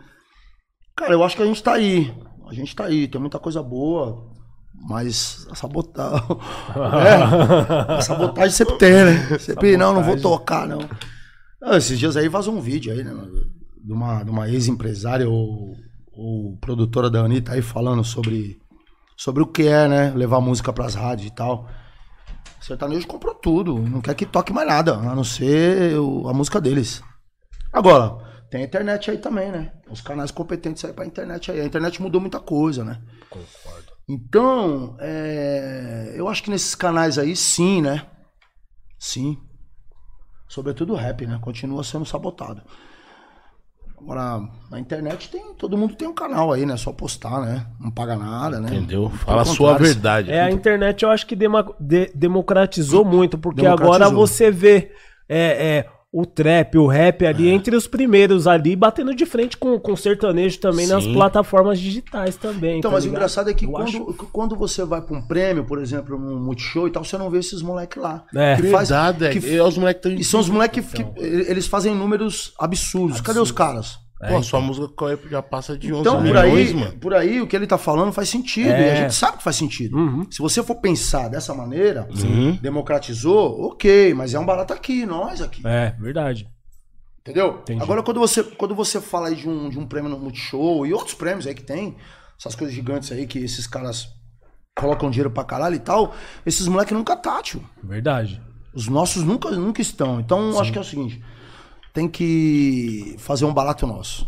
Cara, eu acho que a gente tá aí. A gente tá aí, tem muita coisa boa, mas a sabotagem. é, a sabotagem sempre tem, né? Sempre, não, não vou tocar, não. Ah, esses dias aí vazou um vídeo aí, né? De uma, de uma ex-empresária ou, ou produtora da Anitta aí falando sobre, sobre o que é, né? Levar música pras rádios e tal. O sertanejo comprou tudo, não quer que toque mais nada, a não ser o- a música deles. Agora, tem a internet aí também, né? Os canais competentes aí pra internet aí. A internet mudou muita coisa, né? Concordo. Então, é, eu acho que nesses canais aí, sim, né? Sim. Sobretudo o rap, né? Continua sendo sabotado. Agora, na internet tem. Todo mundo tem um canal aí, né? Só postar, né? Não paga nada, né? Entendeu? Fala a sua verdade. É, a internet eu acho que de- democratizou muito, porque Democratizou. agora você vê é, é, o trap, o rap ali entre os primeiros ali, batendo de frente com, com o sertanejo também nas Sim. plataformas digitais também. Então, tá mas o ligado? engraçado é que quando, acho- quando você vai pra um prêmio, por exemplo, num multishow e tal, você não vê esses moleques lá. É. Que faz- Verdade, é. que- E os moleques E estão são os moleques que eles fazem números absurdos. Cadê os caras? Pô, sua música qual é? já passa de 11 Então, por milhões, aí, mano. por aí, o que ele tá falando faz sentido. É. E a gente sabe que faz sentido. Se você for pensar dessa maneira, Uhum. democratizou, ok, mas é um barato aqui, nós aqui. É, verdade. Entendeu? Entendi. Agora, quando você, quando você fala aí de um, de um prêmio no Multishow e outros prêmios aí que tem, essas coisas gigantes aí que esses caras colocam dinheiro pra caralho e tal, esses moleques nunca tá, tio. Verdade. Os nossos nunca, nunca estão. Então, acho que é o seguinte: tem que fazer um barato nosso.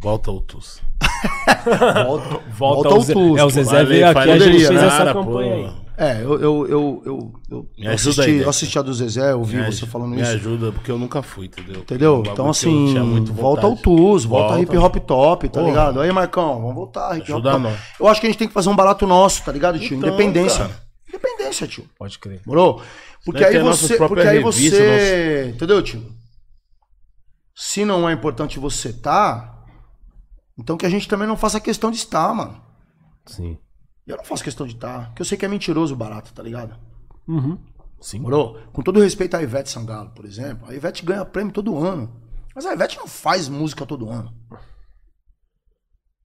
Volta o Tus. Volta, Volta, ao ao Zé, Tusto. é, o Zezé Vai veio aqui, a gente fez né? essa Cara, campanha pô. aí. É, eu, eu, eu, eu, eu, Me assisti, aí, eu Dex. assisti a do Zezé, eu ouvi Me você falando Me isso. ajuda, porque eu nunca fui, entendeu? Entendeu? Bagulho Então, assim, volta ao. TUS, volta, Volta. hip hop top, tá Porra. ligado? Aí, Marcão, vamos voltar, hip hop top. nós. Eu acho que a gente tem que fazer um barato nosso, tá ligado, tio? Então, Independência. cara. Independência, tio. Pode crer. Morou? Porque aí você. Porque aí revistas, você. Entendeu, tio? Se não é importante você tá, então que a gente também não faça questão de estar, mano. Sim. Eu não faço questão de estar, porque eu sei que é mentiroso barato, tá ligado? Uhum. Sim. Morou? Com todo respeito à Ivete Sangalo, por exemplo, a Ivete ganha prêmio todo ano. Mas a Ivete não faz música todo ano.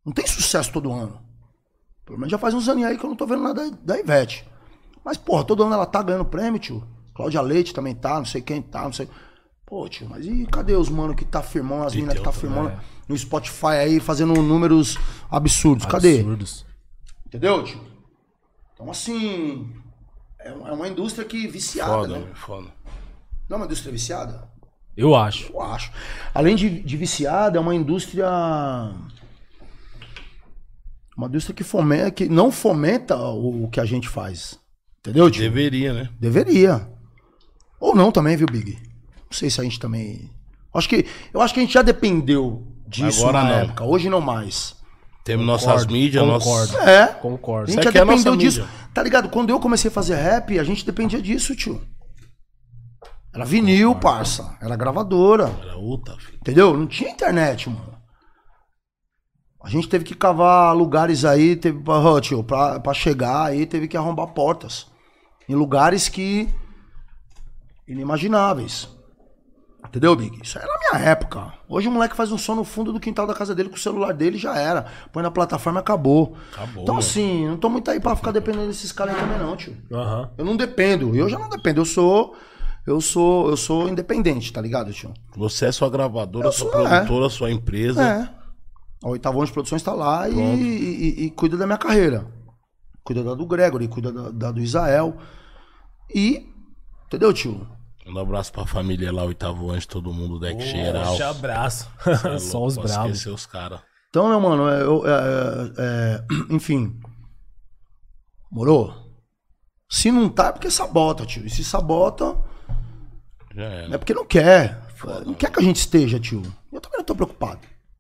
Não tem sucesso todo ano. Pelo menos já faz uns anos aí que eu não tô vendo nada da Ivete. Mas, porra, todo ano ela tá ganhando prêmio, tio. Cláudia Leite também tá, não sei quem tá, não sei. Pô, tio, mas e cadê os mano que tá firmando, as minas que tá firmando no Spotify aí, fazendo números absurdos? Cadê? Absurdos. Entendeu, tio? Então, assim. É é uma indústria que viciada, Foda, né? foda. Não é uma indústria viciada? Eu acho. Eu acho. Além de, de viciada, é uma indústria. Uma indústria que, fomenta, que não fomenta o, o que a gente faz. Entendeu, tio? Deveria, né? Deveria. Ou não também, viu, Big? Não sei se a gente também. Acho que, eu acho que a gente já dependeu disso Agora na não. época. Hoje não mais. Temos nossas mídias, concordo. É. Concordo. A gente já é dependeu disso. mídia. Tá ligado? Quando eu comecei a fazer rap, a gente dependia disso, tio. Era vinil, parça. Era gravadora. Era outra, filho. Entendeu? Não tinha internet, mano. A gente teve que cavar lugares aí, teve pra, tio, pra, pra chegar aí, teve que arrombar portas. Em lugares que. inimagináveis. Entendeu, Big? Isso aí era na minha época. Hoje o moleque faz um som no fundo do quintal da casa dele com o celular dele já era. Põe na plataforma e acabou. Acabou, Então, assim, não tô muito aí pra ficar dependendo desses caras aí também, não, tio. Aham. Eu não dependo. Eu já não dependo. Eu sou. Eu sou. Eu sou independente, tá ligado, tio? Você é sua gravadora, Eu sua sou, produtora, sua empresa. É. A Oitavo Anjo Produções tá lá e, e- e cuida da minha carreira. Cuida da do Gregory, cuida da, da do Israel. E. Entendeu, tio? Um abraço pra família lá, oitavo anjo, todo mundo, deck geral. Forte abraço. É Só os bravos. esquecer os caras. Então, meu mano, é, eu- é, é, é, enfim. Morou? Se não tá, é porque sabota, tio. E se sabota, Já era. é porque não quer. Não quer que a gente esteja, tio. Eu também não tô preocupado.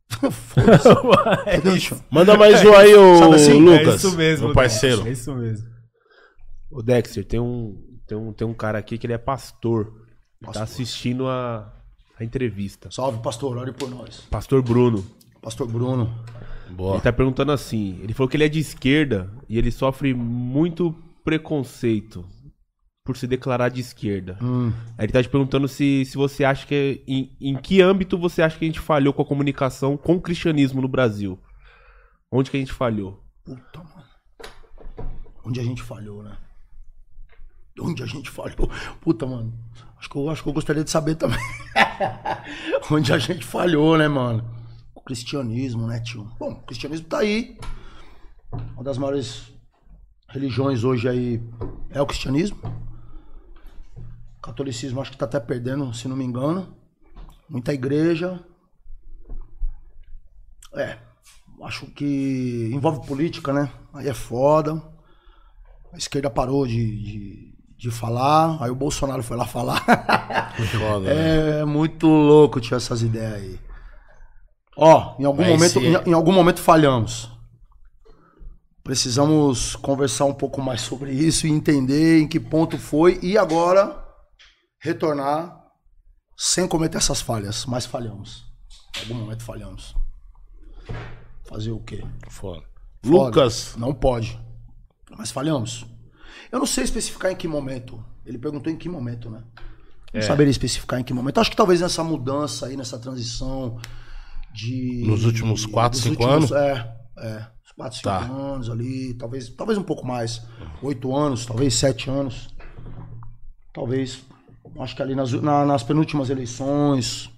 Foda-se. Tio? Manda mais um aí, ô Sabe assim? Lucas. é isso mesmo, meu parceiro. Dex, É isso mesmo. Ô Dexter, tem um, tem, um, tem um cara aqui que ele é pastor. Pastor. tá assistindo a, a entrevista. Salve, pastor. Ore por nós. Pastor Bruno. Pastor Bruno. Boa. Ele tá perguntando assim. Ele falou que ele é de esquerda e ele sofre muito preconceito por se declarar de esquerda. Hum. Aí ele tá te perguntando se, se você acha que. Em, em que âmbito você acha que a gente falhou com a comunicação com o cristianismo no Brasil? Onde que a gente falhou? Puta, mano. Onde a gente falhou, né? Onde a gente falhou? Puta, mano. Acho que eu, acho que eu gostaria de saber também. Onde a gente falhou, né, mano? O cristianismo, né, tio? Bom, o cristianismo tá aí. Uma das maiores religiões hoje aí é o cristianismo. O catolicismo acho que tá até perdendo, se não me engano. Muita igreja. É, acho que envolve política, né? Aí é foda. A esquerda parou de, de, de falar, aí o Bolsonaro foi lá falar. Foda, né? é muito louco tinha essas ideias aí. Ó, em algum, Mas momento, se- em, em algum momento falhamos. Precisamos conversar um pouco mais sobre isso e entender em que ponto foi e agora retornar sem cometer essas falhas, mas falhamos. Em algum momento falhamos. Fazer o quê? Foda. Foda. Lucas. Não pode. Mas falhamos. Eu não sei especificar em que momento. Ele perguntou em que momento, né? Não saberia especificar em que momento. Acho que talvez nessa mudança aí, nessa transição de. Nos últimos quatro, dos cinco últimos- anos? É, é. Uns quatro, cinco Tá. anos ali. Talvez, talvez um pouco mais. Oito anos, talvez sete anos. Talvez. Acho que ali nas, na- nas penúltimas eleições.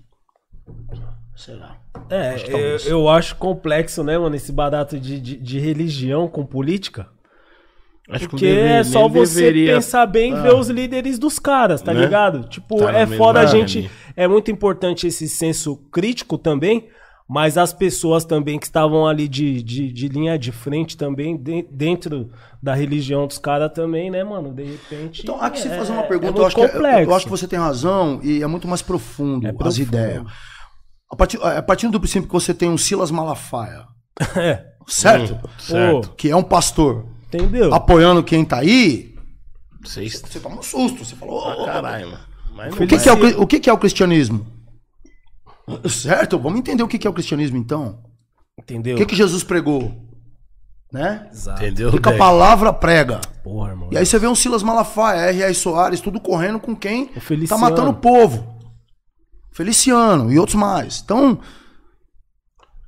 Será? É, Acho que eu, eu acho complexo, né, mano, esse barato de, de, de religião com política. Acho que Porque deve- é só você deveria- pensar bem e ver os líderes dos caras, tá Né? ligado? Tipo, Tá é foda a gente. É muito importante esse senso crítico também, mas as pessoas também que estavam ali de, de, de linha de frente também, de- dentro da religião dos caras também, né, mano? De repente. Então, há que se é- fazer uma é pergunta, muito eu, acho que, é- eu acho que você tem razão e é muito mais profundo É as profundo. ideias. A partir, a partir do princípio que você tem um Silas Malafaia, É, certo? Certo. Pô, Que é um pastor entendeu? apoiando quem tá aí, você toma um susto. Você fala, ô, ô, ô, Caralho, mano. Mas o que, que é o, o que, que é o cristianismo? Certo? Vamos entender o que, que é o cristianismo então. Entendeu? O que, que Jesus pregou? Né? Exato. Entendeu? O que, que a palavra prega? Porra, irmão. E aí você vê um Silas Malafaia, R.R. Soares, tudo correndo com quem tá matando o povo. Feliciano e outros mais. Então,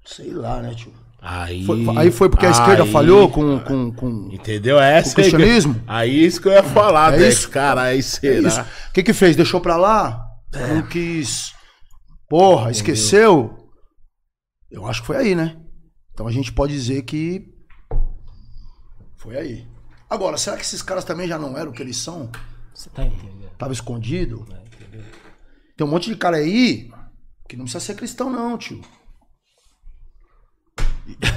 sei lá, né, tio? Aí, Foi- aí foi porque a esquerda aí- falhou com, com, com Entendeu? É essa o cristianismo? Aí é isso que eu ia falar, É Dex. isso? Cara, aí É será? isso. O que que fez? Deixou pra lá? É. Não quis. Porra, esqueceu? Eu acho que foi aí, né? Então a gente pode dizer que foi aí. Agora, será que esses caras também já não eram o que eles são? Você tá entendendo? Tava escondido? Tem um monte de cara aí que não precisa ser cristão, não, tio.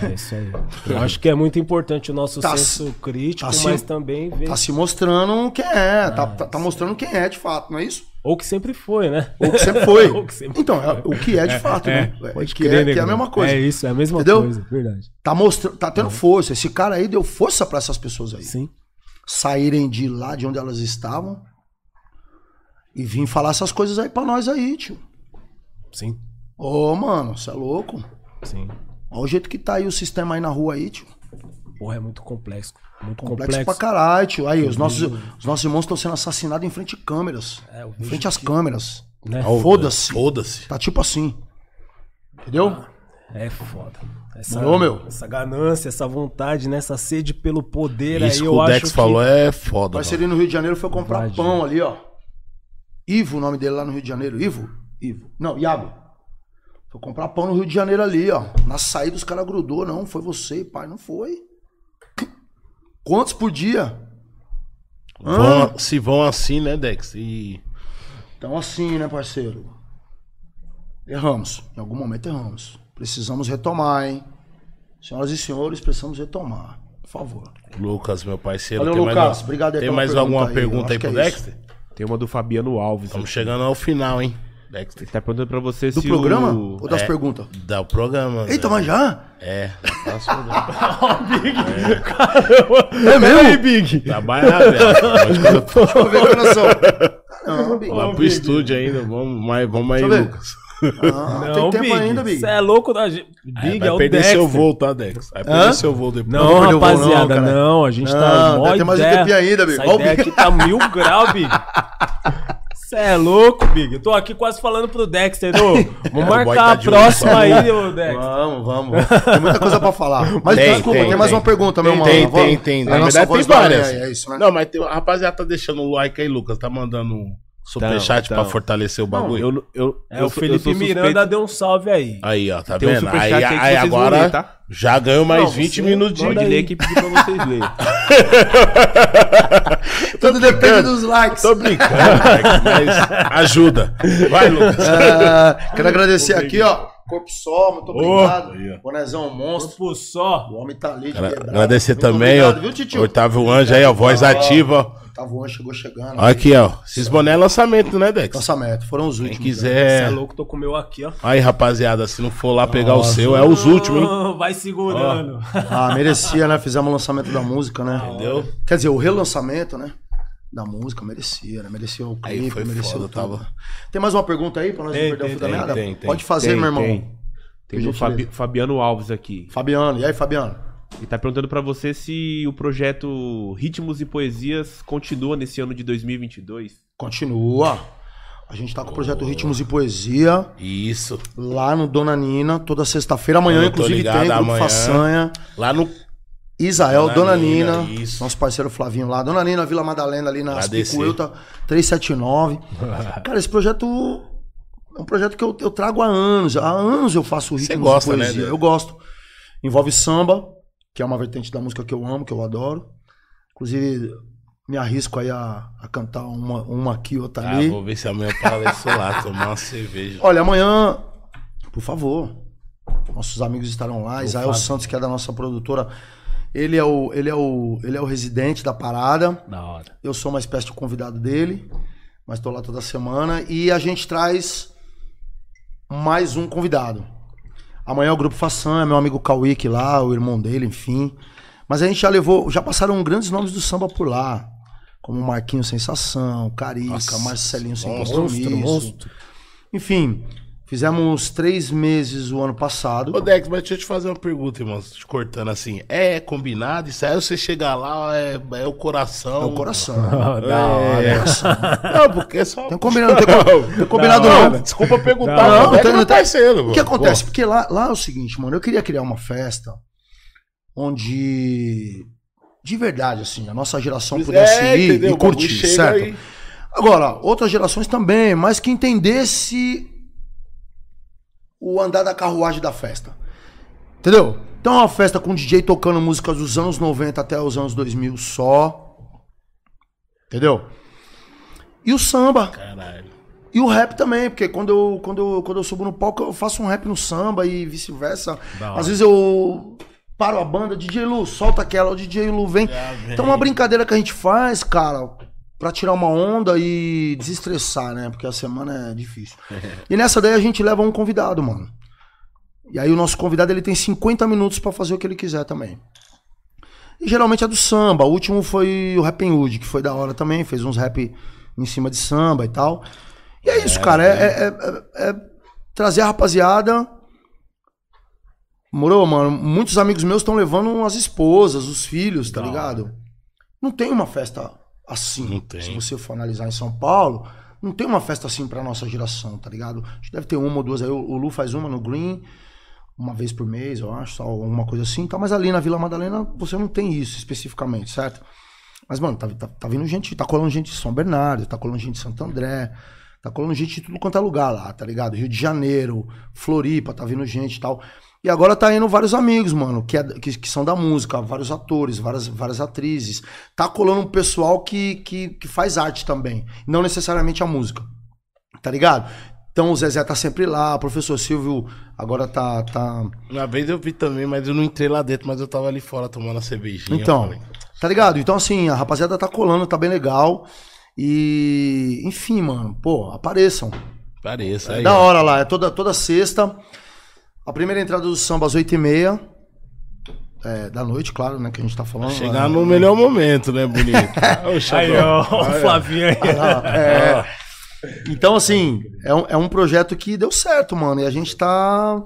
É isso aí. Eu acho que é muito importante o nosso Tá senso crítico, tá se- mas também ver. Tá se mostrando quem é, tá, tá- tá mostrando quem é de fato, não é isso? Ou que sempre foi, né? Ou que sempre foi. Que sempre então, é o que é de fato, né? É, Pode que, crer, é, que é a mesma coisa. É isso, é a mesma Entendeu? coisa, verdade. Tá mostrando, tá tendo força. Esse cara aí deu força pra essas pessoas aí. Sim. Saírem de lá de onde elas estavam e vir falar essas coisas aí pra nós aí, tio. Sim. Ô, mano, você é louco. Sim. Olha o jeito que tá aí o sistema aí na rua aí, tio. Porra, é muito complexo. Muito Complexo, complexo. pra caralho, tio. Aí, os nossos, os nossos irmãos estão sendo assassinados em frente a câmeras. É, em frente às que- câmeras. né? Foda-se. Foda-se. Tá tipo assim. Entendeu? É foda. Essa, Morou, meu? essa ganância, essa vontade, né? essa sede pelo poder Isso aí, que eu o acho Dex que... falou é foda. Parceirinho no Rio de Janeiro foi comprar Verdade. pão ali, ó. Ivo, o nome dele lá no Rio de Janeiro. Ivo? Ivo. Não, Iago. Foi comprar pão no Rio de Janeiro ali, ó. Na saída os caras grudou, não, foi você, pai, não foi. Quantos por dia? Vão- se vão assim, né, Dex? E Então assim, né, parceiro? Erramos. Em algum momento erramos. Precisamos retomar, hein? Senhoras e senhores, precisamos retomar. Por favor. Lucas, meu parceiro. Valeu, tem Lucas. mais, Obrigado aí Tem pela mais pergunta alguma aí. pergunta aí pro é. Dexter? Tem uma do Fabiano Alves. Estamos aqui. chegando ao final, hein, Dexter? Ele tá perguntando pra você Do se programa o... ou das É. perguntas? Dá o programa. Eita, mas já? É. Faço, né? É mesmo? Big. Trabalhar, velho. Mas quando eu tô Deixa eu ver a coração. Não, Big. lá pro estúdio ainda, vamos, mas, vamos aí. Lucas. Ah, tem tempo ainda, Big. Você é louco da gente. Aí Big vai é o perder Dexter. seu voo, tá, Dex? Vai perder Hã? seu voo depois. Não, Não voo, não, rapaziada, cara. não, a gente tá Não, mó ter mais um tempinho ainda, Big. Essa Ó o ideia Big. aqui tá mil grau, Big. Você é louco, Big. Eu tô aqui quase falando pro Dexter, ô. Vamos boy marcar tá a olho próxima só. aí, ô Dexter. Vamos, vamos. Tem muita coisa pra falar. Mas Tem, desculpa, tem, tem, mais tem. uma pergunta, meu Tem, mano. tem, tem, tem. É Na verdade, tem várias. É isso, né? Não, mas tem, a rapaziada tá deixando o like aí, Lucas. Tá mandando um superchat Tão, pra tão. fortalecer o bagulho. Eu, eu, É, eu o Felipe Miranda deu um salve aí. Aí, ó, tá Tem um vendo? superchat aí, aí aí agora tá? Já ganhou mais Não, 20 você minutinhos. manda Pode aí. ler que pediu pra vocês lerem. Tudo depende dos likes. Tô brincando, moleque, mas ajuda. Vai, Lucas. Ah, quero agradecer aqui, ó. Corpo só, muito obrigado. ó. Bonezão monstro. Corpo só. O homem tá ali de. Agradecer também, obrigado, ó. Viu? Otávio Anjo aí, ó, voz ativa. Otávio Anjo chegou chegando. Aqui, ó. Esses boné é lançamento, né, Dex? Lançamento, foram os Quem últimos. né? Você é quiser. louco, tô com o meu aqui, ó. Aí, rapaziada, se não for lá pegar o seu, é os últimos, hein? Vai segurando. Ah, merecia, né? Fizemos o lançamento da música, né? Entendeu? Quer dizer, o relançamento, né? Da música, merecia, né? Merecia o Aí clipe, foi merecia foda, o tava- Tem mais uma pergunta aí pra nós Tem, não perder o tem, fio da tem, meada? Pode fazer, Tem, meu irmão. tem. Tem o Fabi-. Fabiano Alves aqui. Fabiano, e aí, Fabiano? Ele tá perguntando pra você se o projeto Ritmos e Poesias continua nesse ano de 2022. Continua. A gente tá com o projeto Ritmos e Poesia Isso. lá no Dona Nina, toda sexta-feira. Amanhã, Eu inclusive, ligado, tem Grupo amanhã. Façanha. Lá no. Isael, Dona Dona, Nina, Nina, isso. nosso parceiro Flavinho lá. Dona Nina, Vila Madalena, ali na. Picuelta 379. Cara, esse projeto é um projeto que eu, eu trago há anos. Há anos eu faço Você ritmo gosta, de né, poesia. Dé? Eu gosto. Envolve samba, que é uma vertente da música que eu amo, que eu adoro. Inclusive, me arrisco aí a, a cantar uma, uma aqui, outra Ah, ali. vou ver se amanhã eu apareço lá, tomar uma cerveja. Olha, amanhã, por favor, nossos amigos estarão lá. Israel Santos, que é da nossa produtora, ele é o, ele é o, ele é o residente da parada. Da hora. Eu sou uma espécie de convidado dele, mas estou lá toda semana. E a gente traz mais um convidado. Amanhã é o Grupo Façanha, meu amigo Kawik lá, o irmão dele, enfim. Mas a gente já levou, já passaram grandes nomes do samba por lá. Como Marquinho Sensação, Carica, Nossa, Marcelinho Sem monstro, Compromisso. monstro. Enfim, fizemos três meses o ano passado. Ô, Dex, mas deixa eu te fazer uma pergunta, irmão. Te cortando assim. É combinado? Isso aí você chegar lá, é, é o coração. É o coração. Da hora. É. Não, porque é só. Tem combinado, não tem, tem combinado não, não. Desculpa perguntar, Não, não, não é tem- meu não tem- parceiro, O que acontece? Porque lá, lá é o seguinte, mano, eu queria criar uma festa onde, de verdade, assim, a nossa geração Pô, pudesse é, ir entendeu? e curtir, chega certo? aí. Agora, outras gerações também, mas que entendesse o andar da carruagem da festa. Entendeu? Então é uma festa com DJ tocando músicas dos anos 90 até os anos 2000 só. Entendeu? E o samba. Caralho. E o rap também, porque quando eu, quando, eu, quando eu subo no palco, eu faço um rap no samba e vice-versa. Às vezes eu paro a banda, DJ Lu, solta aquela, o DJ Lu vem. Então é uma brincadeira que a gente faz, cara, pra tirar uma onda e desestressar, né? Porque a semana é difícil. e nessa daí a gente leva um convidado, mano. E aí o nosso convidado ele tem 50 minutos pra fazer o que ele quiser também. E geralmente é do samba. O último foi o Rap Hood, que foi da hora também, fez uns rap em cima de samba e tal. E é isso, cara. É, é- é- é trazer a rapaziada. Morou, mano? Muitos amigos meus estão levando as esposas, os filhos, tá Da ligado? Não tem uma festa assim. Se você for analisar em São Paulo, não tem uma festa assim pra nossa geração, tá ligado? A gente deve ter uma ou duas aí. O Lu faz uma no Green, uma vez por mês, eu acho, só alguma coisa assim. Tá, mas ali na Vila Madalena você não tem isso especificamente, certo? Mas, mano, tá, tá, tá vindo gente, tá colando gente de São Bernardo, tá colando gente de Santo André, Tá colando gente de tudo quanto é lugar lá, tá ligado? Rio de Janeiro, Floripa, tá vindo gente e tal. E agora tá indo vários amigos, mano, que, é- que, que são da música, vários atores, várias, várias atrizes. Tá colando um pessoal que, que, que faz arte também, não necessariamente a música, tá ligado? Então o Zezé tá sempre lá, o professor Silvio agora tá. tá... Uma vez eu vi também, mas eu não entrei lá dentro, mas eu tava ali fora tomando a cervejinha. Então, tá ligado? Então, assim, a rapaziada tá colando, tá bem legal. E, enfim, mano, pô, apareçam. Pareça É aí. da hora lá, é toda, toda sexta. A primeira entrada do samba às 8h30. É, da noite, claro, né? Que a gente tá falando. Chegar É, no melhor momento, né, bonito? Xandão. Aí, ó, o Flavinho aí. é. Então, assim, é um, é um projeto que deu certo, mano. E a gente tá.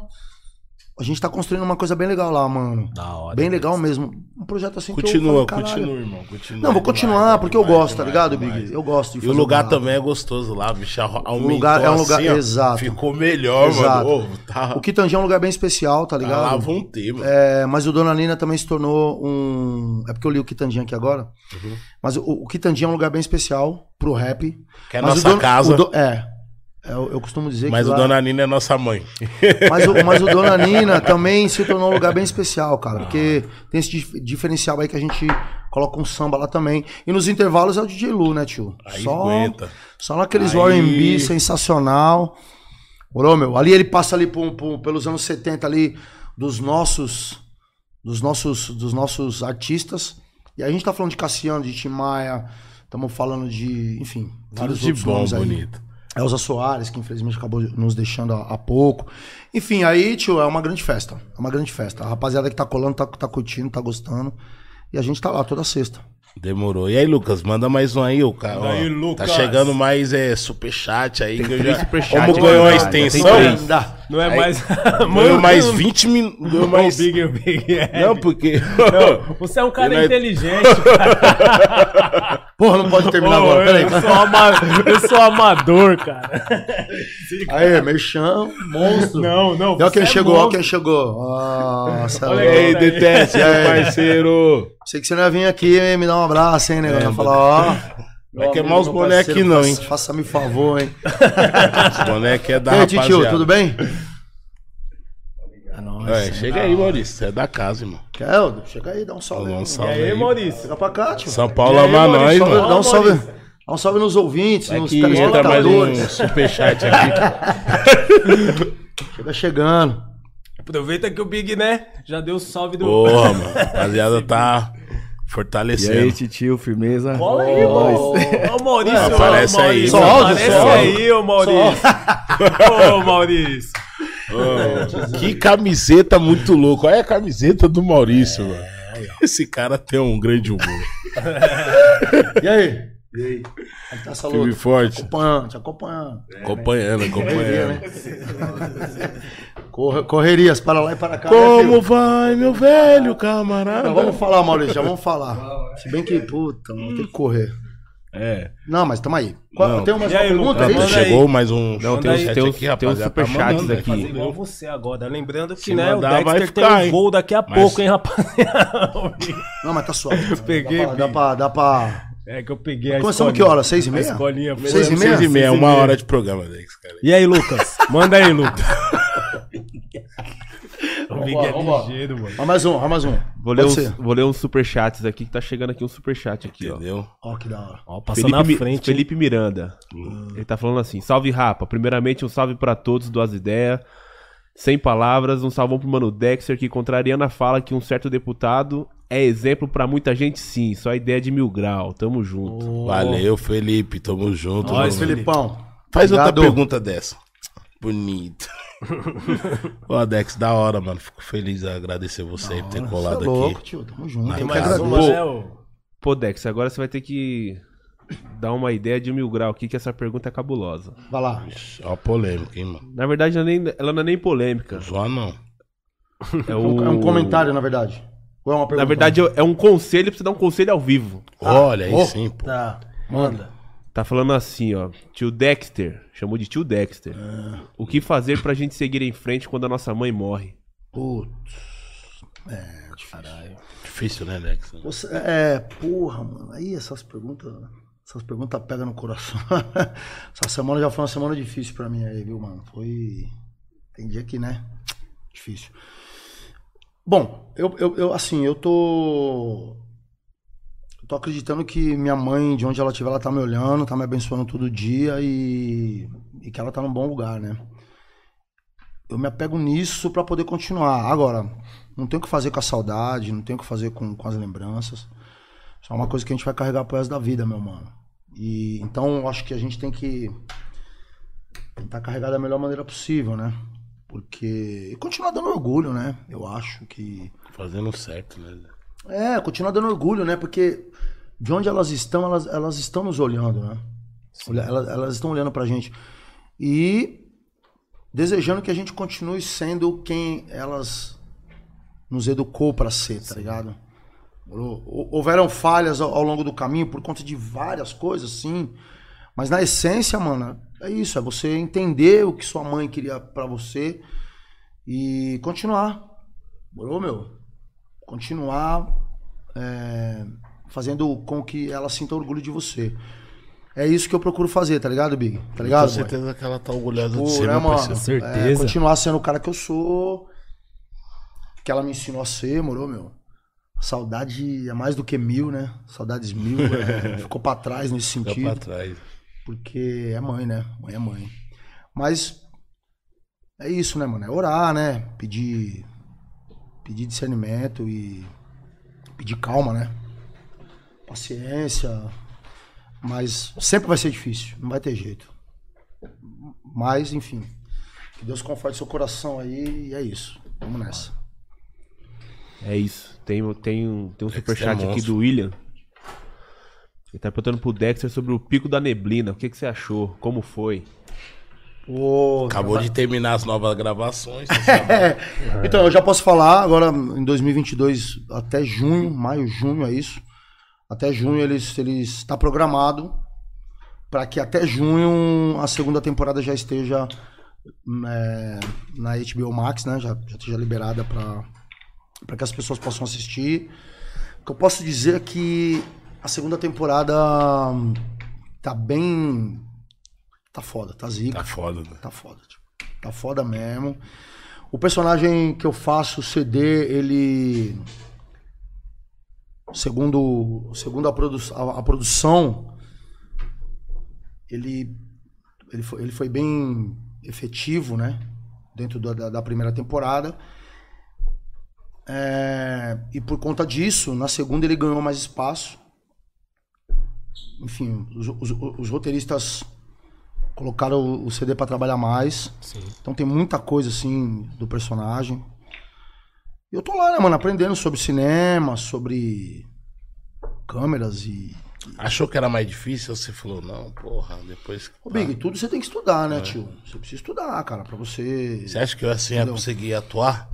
A gente tá construindo uma coisa bem legal lá, mano. Da hora. Bem legal mesmo. Um projeto assim que eu Continua, falei, continua, irmão. Continua. Não, vou Demais, continuar, porque eu demais, gosto, tá demais, ligado, demais. Big? Eu gosto de E o lugar também é gostoso lá, bicho. Aumentou lugar- é um lugar- assim, ó, exato. Ficou melhor, Exato. mano. Ô, tá, O Quitandinha é um lugar bem especial, tá tá ligado? lá vão ter, mano. É, mas o Dona Nina também se tornou um. É porque eu li o Quitandinha aqui agora. Uhum. Mas o, o Quitandinha é um lugar bem especial pro rap. Que é mas nossa o Dona- casa. o Do- é. É, Eu, eu costumo dizer Mas que. o lá- Dona Nina é nossa mãe. mas, o, mas o Dona Nina também se tornou um lugar bem especial, cara. Porque tem esse dif- diferencial aí que a gente coloca um samba lá também. E nos intervalos é o DJ Lu, né, tio? Aí só, aguenta. só naqueles R&B sensacional. Morou, meu? Ali ele passa ali por- por- pelos anos 70 ali dos nossos dos nossos dos nossos artistas. E a gente tá falando de Cassiano, de Tim Maia, estamos falando de, enfim, Tudo vários de outros bom, nomes aí. Elza Soares, que infelizmente acabou nos deixando há, há pouco. Enfim, aí, tio, é uma grande festa. É uma grande festa. A rapaziada que tá colando, tá, tá curtindo, tá gostando. E a gente tá lá toda sexta. Demorou. E aí, Lucas, manda mais um aí, o cara. Aí, Lucas. Tá chegando mais é, superchat aí. que eu três já... superchat Como ganhou a extensão. Não é Aí- mais. ganhou mais 20 minutos. Ganhou mais... Big, Big. É. Não, porque... Não, você é um cara inteligente, cara. Porra, não pode terminar agora. Peraí. eu, sou ama- eu sou amador, cara. Aí, merchan, monstro. Não, não. Olha quem é chegou, olha quem chegou. Nossa, Olha aí. Ei, Deteste, aí? meu parceiro. Sei que você não ia vir aqui me dar um abraço, hein, negócio. É, Ia falar, ó. Vai meu queimar os bonecos aqui não, hein? faça- Faça-me favor, hein. Os bonecos é da E aí, rapaziada. tio, tudo bem? É nóis. É, chega aí, Maurício. Você é da casa, irmão. Keldo, chega aí, dá um salve. Dá um aí. E salve aí, aí. Maurício? Chega pra cá, tio. São Paulo E aí, ama nós, Maurício? mano. Dá um salve, Maurício. dá um salve nos ouvintes, É nos mais um telespectadores. superchat aqui. Chega chegando. Aproveita que o Big, né? Já deu o salve do. Porra, mano. Rapaziada tá E fortalecendo. aí, titio, firmeza? Cola aí, ô Maurício. Ô, aparece aí. Maurício, Só Aparece aí, ô Maurício. Ô, Maurício. Que camiseta muito louca. Olha a camiseta do Maurício, mano. Esse cara tem um grande humor. E aí? E aí? Como é tá essa Firme e luta? forte. Acompanhando, te acompanhando. Acompanhando, Correria, né? acompanhando. Corre- Correrias, para lá e para cá. né, Como filho? vai, meu velho camarada? Não, vamos falar, Maurício, já vamos falar. Se bem que, puta, mano, tem que correr. É. Não, mas tamo aí. Qual- Não. Tem mais E uma aí, pergunta aí? Aí. Chegou mais um Não, tem uns- tem uns- aqui, tem. Tá superchats mandando, aqui. né? Igual você agora. Lembrando que, né, o mandar, vai Dexter ficar, tem um voo daqui a Mas- pouco, hein, rapaziada. Não, mas tá suave. peguei, Dá pra, dá pra, dá pra... É que eu peguei a Começamos que hora? Seis e meia? Seis e meia? Seis e meia, Seis e uma meia. hora de programa, Dex, cara. E aí, Lucas? Manda aí, Lucas. o Big é ligeiro, mano. Mais um, mais um. Vou ler, uns, vou ler uns superchats aqui, que tá chegando aqui um superchat aqui, ó. Entendeu? Ó, que da hora. Ó, passando Felipe, na frente. Felipe Miranda. Ele tá falando assim: Salve Rapa. Primeiramente, um salve pra todos do As Ideias. Sem palavras, um salvão pro Mano Dexter, que contrariando a fala que um certo deputado é exemplo pra muita gente, sim. Só ideia de mil grau. Tamo junto. Valeu, Felipe. Tamo junto. Nós, mano. Felipão. Faz outra Obrigado. pergunta dessa. Bonito. Ô, Dex, da hora, mano. Fico feliz a agradecer você aí por ter Cê é colado louco, aqui. tio. Tamo junto. Tem Mais uma, né, ô? Pô, Dex, agora você vai ter que dar uma ideia de mil grau aqui, que essa pergunta é cabulosa. Vai lá. Ó, a polêmica, hein, mano. Na verdade, ela, nem- ela não é nem polêmica. Zoa não. É, É o... um comentário, na verdade. Ou é uma pergunta? Na verdade, é um conselho pra você dar um conselho ao vivo. Olha aí sim, pô. Tá, manda. Tá falando assim, ó. Tio Dexter, chamou de tio Dexter. O que fazer pra gente seguir em frente quando a nossa mãe morre? Putz. Difícil, né, Dex? Você, é, porra, mano. Aí essas perguntas Essas perguntas pegam no coração. Essa semana já foi uma semana difícil pra mim aí, viu, mano? Foi. Tem dia que, né? Difícil. Bom, eu, eu, eu assim, eu tô. Tô acreditando que minha mãe, de onde ela estiver, ela tá me olhando, tá me abençoando todo dia e, e que ela tá num bom lugar, né? Eu me apego nisso pra poder continuar. Agora, não tem o que fazer com a saudade, não tem o que fazer com, com as lembranças. Isso é uma coisa que a gente vai carregar pro resto da vida, meu mano. E então acho que a gente tem que tentar carregar da melhor maneira possível, né? Porque. E continuar dando orgulho, né? Eu acho que. Fazendo certo, né? É, continuar dando orgulho, né? Porque de onde elas estão, elas, elas estão nos olhando, né? Elas, elas estão olhando pra gente. E desejando que a gente continue sendo quem elas nos educou pra ser, tá ligado? Hou- Houveram falhas ao, longo do caminho por conta de várias coisas, sim. Mas na essência, mano, é isso. É você entender o que sua mãe queria pra você e continuar. Morou, meu? Continuar é, fazendo com que ela sinta orgulho de você. É isso que eu procuro fazer, tá ligado, Big? Tá ligado? Com boy? certeza que ela tá orgulhosa Pô, de ser, né, meu mano? parceiro. Certeza. É, continuar sendo o cara que eu sou. Que ela me ensinou a ser, morou, meu? Saudade é mais do que mil, né? Saudades mil. é, ficou pra trás nesse sentido. pra trás. Porque é mãe, né? Mãe é mãe. Mas é isso, né, mano? É orar, né? Pedir, pedir discernimento e pedir calma, né? Paciência. Mas sempre vai ser difícil, não vai ter jeito. Mas, enfim. Que Deus conforte seu coração aí e é isso. Vamos nessa. É isso. Tem, tem, um- tem um Dexter superchat é aqui do William. Ele tá perguntando pro Dexter sobre o pico da neblina. O que, que você achou? Como foi? Ô, Acabou de terminar as novas gravações. sabe. É, então, eu já posso falar agora em 2022, até junho, maio, junho, é isso. Até junho eles eles está programado para que até junho a segunda temporada já esteja é, na HBO Max, né? Já, já esteja liberada para para que as pessoas possam assistir. O que eu posso dizer é que a segunda temporada hum, tá bem tá foda, tá zica. Tá foda, né? Tá foda, tipo. Tá foda mesmo. O personagem que eu faço, o CD, ele. Segundo, segundo a, produ a, a produção, ele, ele, foi, ele foi bem efetivo, né? Dentro da, da- primeira temporada. É, e por conta disso, na segunda ele ganhou mais espaço. Enfim, os, os- os roteiristas colocaram o- CD pra trabalhar mais. Então tem muita coisa assim do personagem. E eu tô lá, né, mano, aprendendo sobre cinema, sobre câmeras e. Achou que era mais difícil? Você falou, não, porra, depois. que- Ô, Big, tudo você tem que estudar, né, tio? Você precisa estudar, cara, pra você. Você acha que eu assim ia conseguir atuar?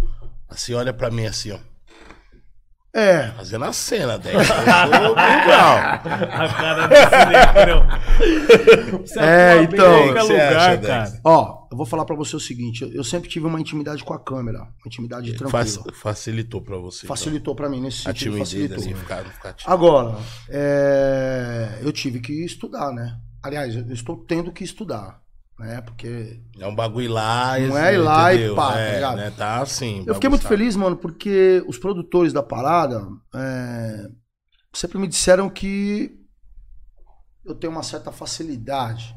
Assim, olha pra mim assim, ó. É, Fazendo a cena, 10. Eu sou legal. A cara. Você É, então, lugar, acha, cara. Dex? ó, eu vou falar pra você o seguinte, eu- eu sempre tive uma intimidade com a câmera, uma intimidade tranquila. Fac- facilitou pra você. então. Facilitou pra mim nesse sentido, facilitou. assim, ficar, ficar. Agora, é, eu tive que estudar, né? Aliás, eu estou tendo que estudar, né? Porque É um bagulho lá. Não esse- é ir lá e entendeu? pá, tá é, ligado? né? Tá assim. eu fiquei muito feliz, mano, porque os produtores da parada é, sempre me disseram que eu tenho uma certa facilidade,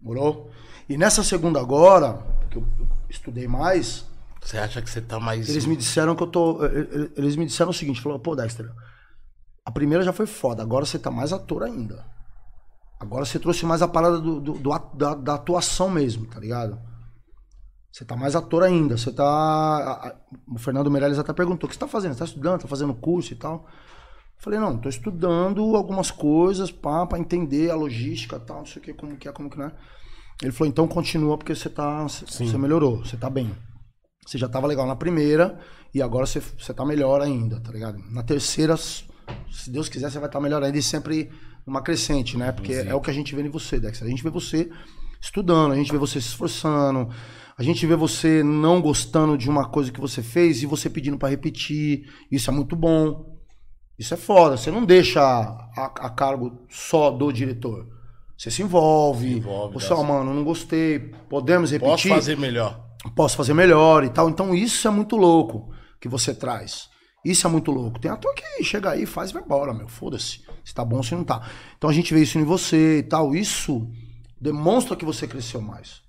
morou? E nessa segunda agora, que eu estudei mais, Você acha que você tá mais. eles me disseram que eu tô. Eles me disseram o seguinte: falou, pô, Dexter, a primeira já foi foda, agora você tá mais ator ainda. Agora você trouxe mais a parada do, do- do da, da atuação mesmo, tá ligado? Você tá mais ator ainda. Você tá. O Fernando Meirelles até perguntou: o que você tá fazendo? Você tá estudando? Tá fazendo curso e tal? Eu falei: não, tô estudando algumas coisas pá, pra entender a logística e tal, não sei o que, como que é, como que não é. Ele falou: então continua porque você tá. Você melhorou, você tá bem. Você já tava legal na primeira e agora você, você tá melhor ainda, tá ligado? Na terceira, se Deus quiser, você vai estar melhor ainda e sempre numa crescente, né? Porque é o que a gente vê em você, Dex. A gente vê você estudando, a gente vê você se esforçando, a gente vê você não gostando de uma coisa que você fez e você pedindo pra repetir. Isso é muito bom. Isso é foda. Você não deixa a, a cargo só do diretor. Você se envolve. Se envolve, você, ó, mano, não gostei. Podemos repetir? Posso fazer melhor. posso fazer melhor e tal. Então isso é muito louco que você traz. Isso é muito louco. Tem ator que chega aí, faz e vai embora, meu. Foda-se. Se tá bom, se não tá. Então a gente vê isso em você e tal. Isso demonstra que você cresceu mais.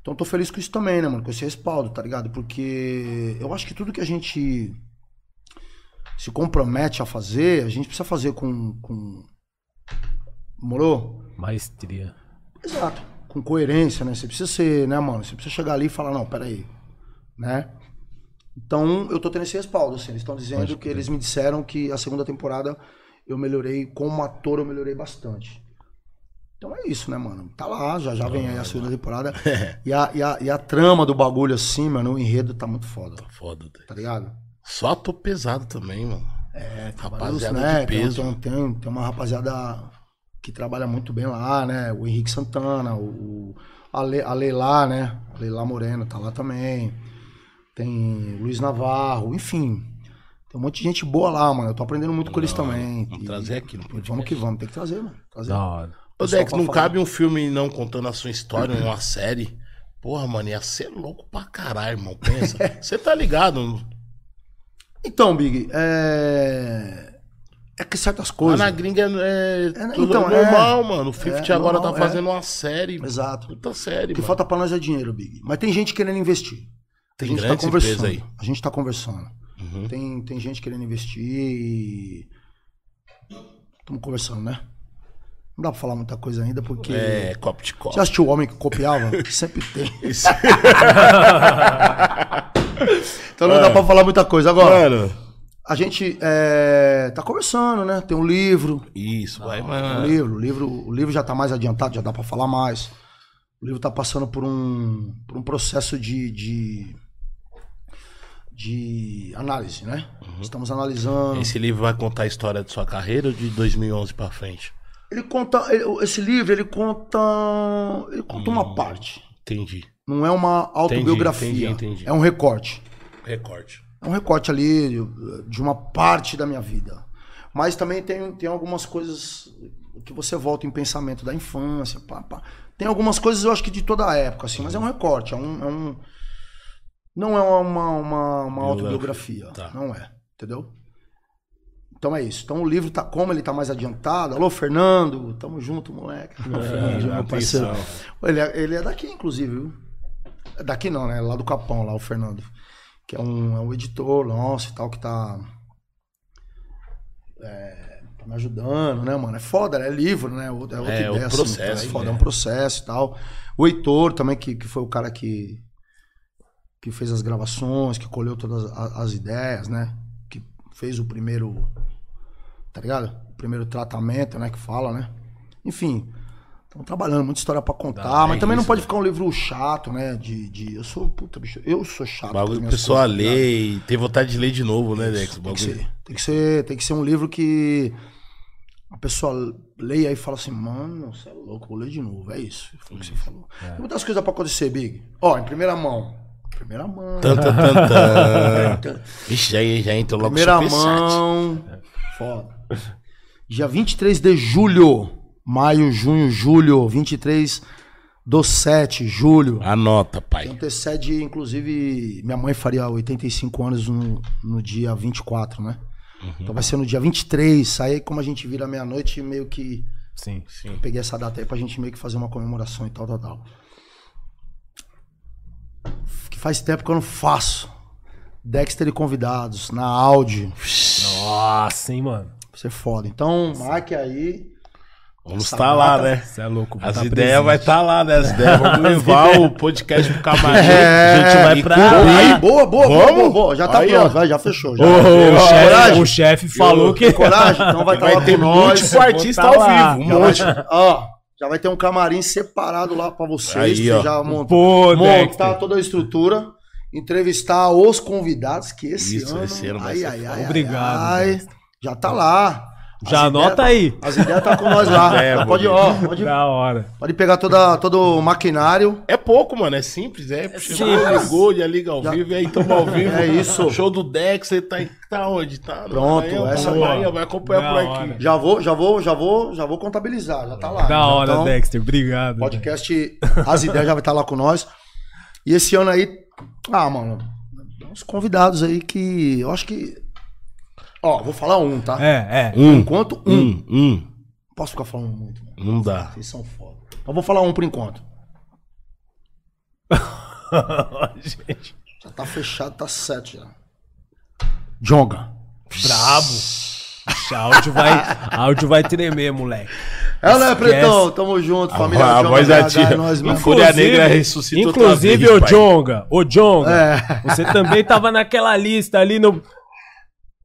Então eu tô feliz com isso também, né, mano? Com esse respaldo, tá ligado? Porque eu acho que tudo que a gente se compromete a fazer, a gente precisa fazer com. com... Morou? Maestria. Exato. Com coerência, né? Você precisa ser, né, mano? Você precisa chegar ali e falar, não, peraí. Né? Então, eu tô tendo esse respaldo, assim. Eles estão dizendo que eles me disseram que a segunda temporada eu melhorei, como ator eu melhorei bastante. Então é isso, né, mano? Tá lá, já já vem aí a segunda temporada. E a, e, a, e a trama do bagulho, assim, mano, o enredo tá muito foda, Foda, Dex. tá ligado? Só tô pesado também, mano. É, Rapaziada né? de Tem- peso. Tem, tem, tem uma rapaziada que trabalha muito bem lá, né? O Henrique Santana, o, o a, Le, a Leila, né? A Leila Moreno tá lá também. Tem Luiz Navarro, enfim. Tem um monte de gente boa lá, mano. Eu tô aprendendo muito com eles também. Vamos E- trazer aqui no podcast. Vamos que vamos, tem que trazer, mano. Trazer. Da hora. Ô, Dex, não falar. cabe um filme não contando a sua história, uma série. Porra, mano, ia ser louco pra caralho, irmão. Pensa. Você tá ligado? Então, Big, é. É que certas coisas. na gringa é, É, tudo então, é. normal, mano. O 50 É, agora normal, tá é. fazendo uma série. Exato. Puta série, O que mano. falta pra nós é dinheiro, Big. Mas tem gente querendo investir. Tem a gente tá grandes conversando. aí. A gente tá conversando. Uhum. Tem, tem gente querendo investir e. Estamos conversando, né? Não dá pra falar muita coisa ainda, porque. É, copo de copo. Você assistiu o homem que copiava? Sempre tem. Isso. Então não dá pra falar muita coisa. Agora, Mano. a gente é, tá conversando, né? Tem um livro. Isso, vai, Um mano. livro, o livro. O livro já tá mais adiantado, já dá pra falar mais. O livro tá passando por um, por um processo de, de, de análise, né? Estamos analisando. Esse livro vai contar a história de sua carreira ou de 2011 pra frente? Ele conta. esse livro, ele conta. Ele conta uma parte. Entendi. Não é uma autobiografia. entendi, entendi. É um recorte. Recorte. É um recorte ali de- de uma parte da minha vida. Mas também tem, tem algumas coisas que você volta em pensamento da infância. Pá, pá. Tem algumas coisas, eu acho que de toda a época, assim, mas é um recorte. É um, é um- não é uma, uma, uma autobiografia. Tá. Não é. Entendeu? Então é isso. Então o livro tá como ele tá mais adiantado. Alô, Fernando, tamo junto, moleque. Alô, Fernando, meu parceiro. Ele é, ele é daqui, inclusive, viu? É Daqui não, né? Lá do Capão, lá o Fernando. Que é um, é um editor nosso e tal, que tá. É, tá me ajudando, né, mano? É foda, né? É livro, né? É outra é É, o ideia, assim, processo, é foda, né? é um processo e tal. O Heitor também, que, que foi o cara que, que fez as gravações, que colheu todas as, as ideias, né? Que fez o primeiro. Tá ligado? O primeiro tratamento, né? Que fala, né? Enfim. Estamos trabalhando, muita história pra contar, mas é também não isso, pode ficar um livro chato, né? De, de. Eu sou. Puta, bicho. Eu sou chato. O bagulho que a minhas pessoa coisas, tá lê e tem vontade de ler de novo, né, Dex? Tem que, ser, tem, que ser, tem que ser um livro que a pessoa leia e fala assim, mano, você é louco, vou ler de novo. É isso. Foi o que você falou. Tem muitas coisas pra acontecer, Big. Ó, em primeira mão. Primeira mão. Tan, tan, tan, tan. Ixi, já, já entrou logo Primeira mão. Foda. Dia 23 de julho. Maio, junho, julho. 23 do 7, julho. Anota, pai. Antecede, inclusive, minha mãe faria 85 anos no, no dia 24, né? Então vai ser no dia 23. Aí, como a gente vira meia-noite, meio que. Sim. Sim. Peguei essa data aí pra gente meio que fazer uma comemoração e tal, tal, tal. Que faz tempo que eu não faço. Dexter e convidados, na Audi. Nossa, hein, mano. Vai ser foda. Então, marque aí. Vamos estar lá, data- né? Você é louco. As tá ideias vai estar lá, né? As ideias. Vamos levar o podcast pro camarim. É, a gente vai e pra lá. Aí, boa, boa, boa, Vamos? boa, boa. Já tá Aí, pronto, vai, já fechou. Já. Ô, o, chefe, coragem. o chefe falou que. Tem coragem? Então vai estar Vai lá ter com nós. múltiplo artista ao tá lá. vivo. Um monte. ó, já vai ter um camarim separado lá pra vocês. Aí, ó. você já monta, Pô, montar Dexter. toda a estrutura. Entrevistar os convidados que esse Isso, ano. esse ano vai ai, ser ai, ai, Obrigado, ai, já tá lá. Já As anota ideias- aí. As ideias tá com nós lá. É, pode, ó, pode, Da hora. pode pegar toda, todo o maquinário. É pouco, mano, é simples, é. Chegou, ligou, já liga ao Já- vivo, e aí tamo ao vivo. É isso. Show do Dex, você tá, tá onde? Tá Pronto, Maranhão, tá essa- no Maranhão, vai acompanhar Da por hora. aqui. Já vou, já vou, já vou, já vou contabilizar, já tá lá. Da hora, então, Dexter. Obrigado. Podcast As Ideias já vai estar lá com nós. E esse ano aí, ah, mano, uns convidados aí que eu acho que. Ó, vou falar um, tá? É, é. Um, Enquanto um. um, um. Posso ficar falando muito, mano. Não dá. Vocês são foda. Mas vou falar um por enquanto. Gente, Já tá fechado, tá certo já. Jonga. brabo. Ixi, áudio vai, áudio vai tremer, moleque. É, né, Esquece. Pretão? Tamo junto, família a Jonga, voz da BH, tia. é mesmo. Fúria Negra ressuscita outra Inclusive, vez, pai. Jonga, ô Jonga, É. você também tava naquela lista ali no...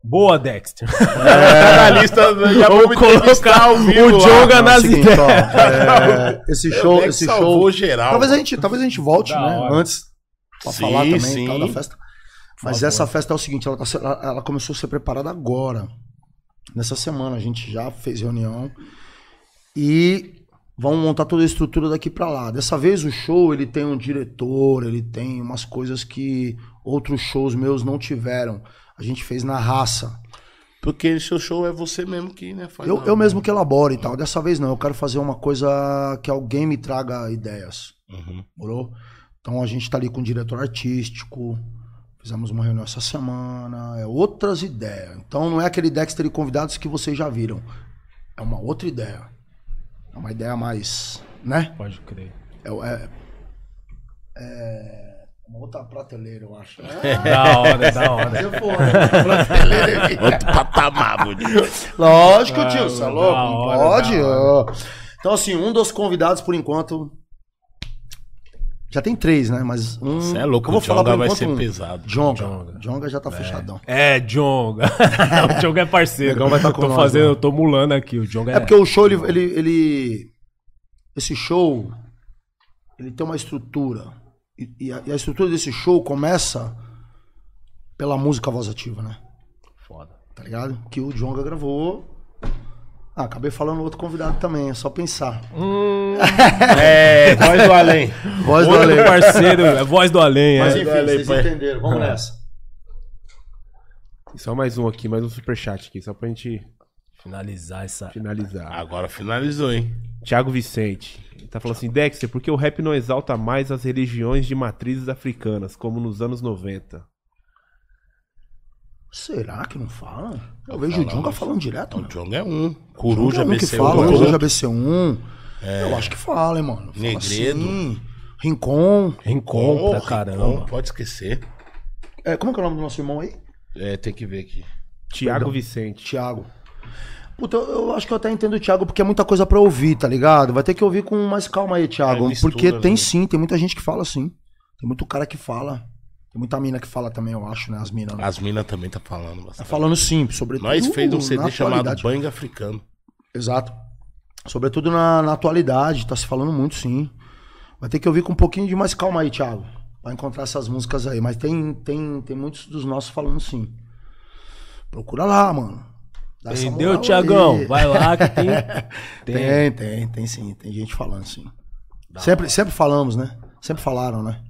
Boa, Dexter. É, na lista, já Vamos vamos entrevistar ao vivo o. Jonga é o nas seguinte, ideias. ó, é, esse É, show, Dex esse show. geral. Talvez a gente, talvez a gente volte, Da né? hora. Antes pra Sim, falar também sim. tal da festa. Mas essa festa é o seguinte, ela, tá ela- começou a ser preparada agora. Nessa semana a gente já fez reunião e vamos montar toda a estrutura daqui pra lá. Dessa vez o show ele tem um diretor, ele tem umas coisas que outros shows meus não tiveram. A gente fez na raça. Porque seu show é você mesmo que, né? Faz Eu, eu mesmo que elaboro e tal. Dessa vez não, eu quero fazer uma coisa que alguém me traga ideias. Uhum. Morou? Então a gente tá ali com o diretor artístico. Fizemos uma reunião essa semana. É outras ideias. Então não é aquele Dexter e convidados que vocês já viram. É uma outra ideia. É uma ideia mais. Né? Pode crer. É, é, é uma outra prateleira, eu acho. Da hora, da hora. Vou, outra prateleira aqui. Outro patamar, bonito. Lógico, Ah, tio, você é da louco? Não hora, pode? da. Então, assim, um dos convidados, por enquanto. Já tem três, né? Mas um. Você é louco, eu vou o falar Jonga vai ser um. pesado. Jonga. Jonga. Jonga já tá fechadão. É, Jonga. o Jonga é parceiro. Negão vai tá com tô nós, fazendo, né? eu tô mulando aqui. O Jonga é. É porque o show, ele, ele, ele- Esse show. Ele tem uma estrutura. E, e a, e a estrutura desse show começa pela música voz ativa, né? Foda. Tá ligado? Que o Jonga gravou. Ah, acabei falando outro convidado também, é só pensar. É, voz do além. Voz do Ale. parceiro, é voz do além, Mas é. enfim, vocês pai. entenderam. Vamos nessa. E só mais um aqui, mais um superchat aqui, só pra gente Finalizar essa. finalizar. Agora finalizou, hein? Thiago Vicente. Ele tá falando assim, Dexter, por que o rap não exalta mais as religiões de matrizes africanas, como nos anos 90? Será que não fala? Eu vejo o Jonga falando direto, O mano. Jonga é um. Coruja, é um que BC1. fala, outro. Coruja BC1. Eu acho que fala, hein, mano. Fala Negredo. assim. Rincon. Rincon pra Oh, caramba. Rincon, Pode esquecer. É, como é que é o nome do nosso irmão aí? É, tem que ver aqui. Perdão. Vicente. Thiago. Puta, eu, acho que eu até entendo o Thiago, porque é muita coisa pra ouvir, tá ligado? Vai ter que ouvir com mais calma aí, Thiago. É, mistura, porque tem né? sim, tem muita gente que fala assim. Tem muito cara que fala. Tem muita mina que fala também, eu acho, né? As minas. né? As minas também tá falando Tá bastante. falando sim, sobretudo. Nós fez um CD chamado. Bang Africano. Exato. Sobretudo na, na atualidade, tá se falando muito, sim. Vai ter que ouvir com um pouquinho de mais calma aí, Thiago. Pra encontrar essas músicas aí. Mas tem, tem, tem muitos dos nossos falando sim. Procura lá, mano. Dá Entendeu, Tiagão? Vai lá que tem. Tem, tem, tem sim. Tem gente falando sim. Sempre, sempre falamos, né? Sempre falaram, né?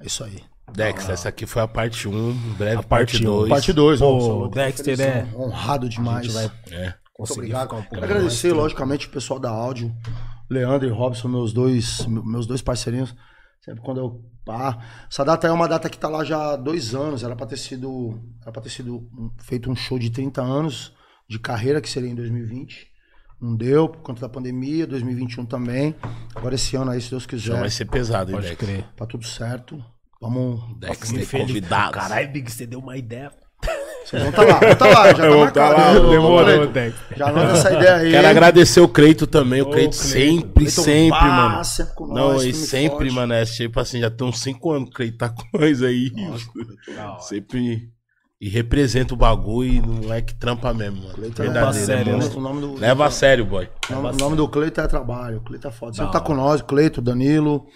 É isso aí. Dex, essa aqui foi a parte 1, em breve A parte parte um. 2. Parte 2, Pô, o Dexter é. honrado demais. vai É. Muito conseguir obrigado. ficar um pouco mais agradecer, tranquilo. logicamente, o pessoal da áudio. Leandro e Robson, meus dois, meus dois parceirinhos. Sempre quando eu. Pá. Essa data é uma data que tá lá já há dois anos. Era pra ter sido. Era pra ter sido um- feito um show de 30 anos de carreira, que seria em 2020. Não deu, por conta da pandemia, 2021 também. Agora esse ano aí, se Deus Já quiser, vai ser pesado, hein, Pode Dex? crer. tá tudo certo. Vamos. Dex tem feliz. convidados. Caralho, Big, você deu uma ideia. Vocês vão tá lá, vão tá lá, já tá marcado. Ô, ô, Demorou, Dexter. Já anota essa ideia aí. Quero agradecer o Creito também. O Creito sempre, Cleiton, sempre, pá, mano. sempre com Não, nós, e sempre, forte. mano, é tipo assim, já tem uns 5 anos que o Creito tá com nós aí. Sempre. E representa o bagulho e não é que trampa mesmo, mano. Cleiton é Verdadeiro, sério, é né? O nome do, Leva a sério, boy. O nome, o nome do Cleito é trabalho. O Cleito é foda. Da tá com nós, Cleito, Danilo,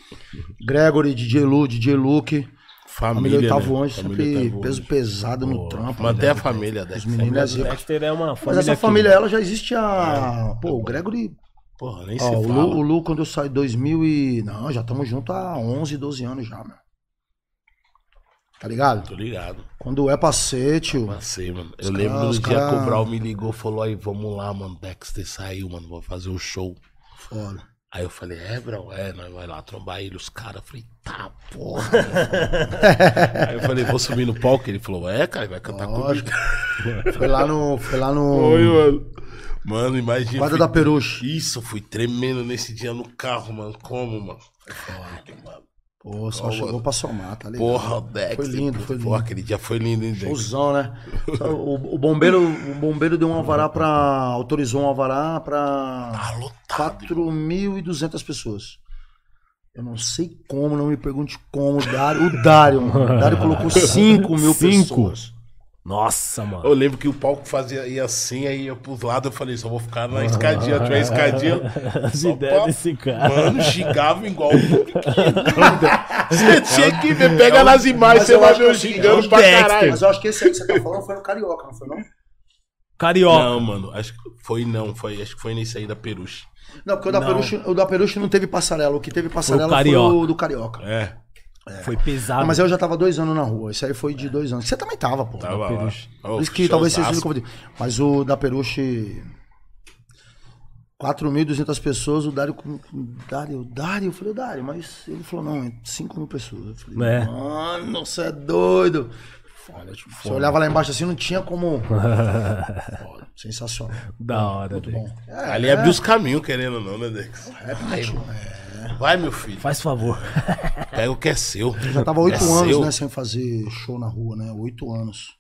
Gregory, DJ Lu, DJ Luke. Família, Família Oitavo né? Anjo, sempre Oitavo peso Anjo. pesado no trampo. Mantém né? a família, Dex. Os meninos é. Dexter é uma Mas família essa que- família, ela já existe há... Pô, o Gregory... Porra, nem Ó, se o, fala. Lu, o Lu, quando eu saí em 2000 e... Não, já estamos juntos há 11, 12 anos já, meu. Tá ligado? Tô ligado. Quando é pra ser, tio... Passei, mano. Eu Os lembro caras- do dia que o Brau me ligou falou aí, vamos lá, mano. Dexter saiu, mano. Vou fazer o show. Foda. Aí eu falei, é, Brau, é, nós vai lá trombar ele, os caras. Falei, tá, porra. aí eu falei, vou subir no palco. Ele falou, é, cara, vai cantar Lógico. comigo. Foi lá no... Foi lá no... Oi, mano. Mano, imagina. Quadra fui- da Peruche. Isso, fui tremendo nesse dia no carro, mano. Como, mano? Caraca, mano. Pô, só Ó, chegou pra somar, tá ligado? Porra, Dexter. Foi lindo, foi lindo. Porra, aquele dia foi lindo, hein? Showzão, né? O, o bombeiro, o bombeiro deu um alvará pra. autorizou um alvará pra Tá lotado. 4.200 pessoas. Eu não sei como, não me pergunte como. O Dário, o Dário, mano. O Dário colocou 5 mil Cinco? pessoas. Nossa, mano. Eu lembro que o palco fazia ia assim, aí ia pros lados, eu falei, só vou ficar na escadinha, tiver a escadinha. As ideias desse cara. Mano, xingava igual o Você tinha que ver, pega nas imagens, você eu vai acho ver que eu é o seguinte, xingando acho pra Dexter. caralho. Mas eu acho que esse aí que você tá falando foi no Carioca, não foi não? Carioca. Não, mano, acho que foi não, foi, acho que foi nesse aí da Peruche. Não, porque o da. Peruche, o da Peruche não teve passarela. O que teve passarela foi o, Carioca. do Carioca. É, Foi pesado. Ah, mas eu já tava dois anos na rua. Esse aí foi de dois anos. Você também tava, pô. tava Por isso que talvez seja showzaço. o Mas o da Peruche. 4.200 pessoas, o Dário. Dário, Dário, eu falei, Dário, mas ele falou, não, é 5 mil pessoas. Eu falei, É. mano, você é doido. Foda, tipo, Você olhava lá embaixo assim, não tinha como. Foda, sensacional. Da hora. Muito Dex. bom. Ali abriu os caminhos, querendo ou não, né, Dex? Vai, tio, vai, meu filho. Faz favor. Pega o que é seu. Eu já tava oito É anos, seu. né, sem fazer show na rua, né? Oito anos.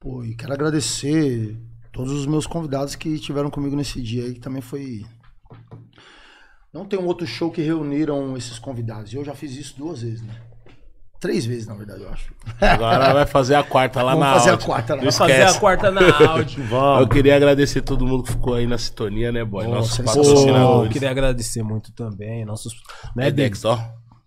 Pô, e quero agradecer todos os meus convidados que estiveram comigo nesse dia aí, que também foi. Não tem um outro show que reuniram esses convidados. Eu já fiz isso duas vezes, né? Três vezes, na verdade, eu acho. Agora vai fazer a quarta lá Vamos na fazer a áudio. quarta lá. Não Fazer a quarta na áudio. Eu Vamos. queria agradecer todo mundo que ficou aí na sintonia, né, boy? Nossos Nossa, patrocinadores. queria agradecer muito também. Nossos. Né? Dex, ó.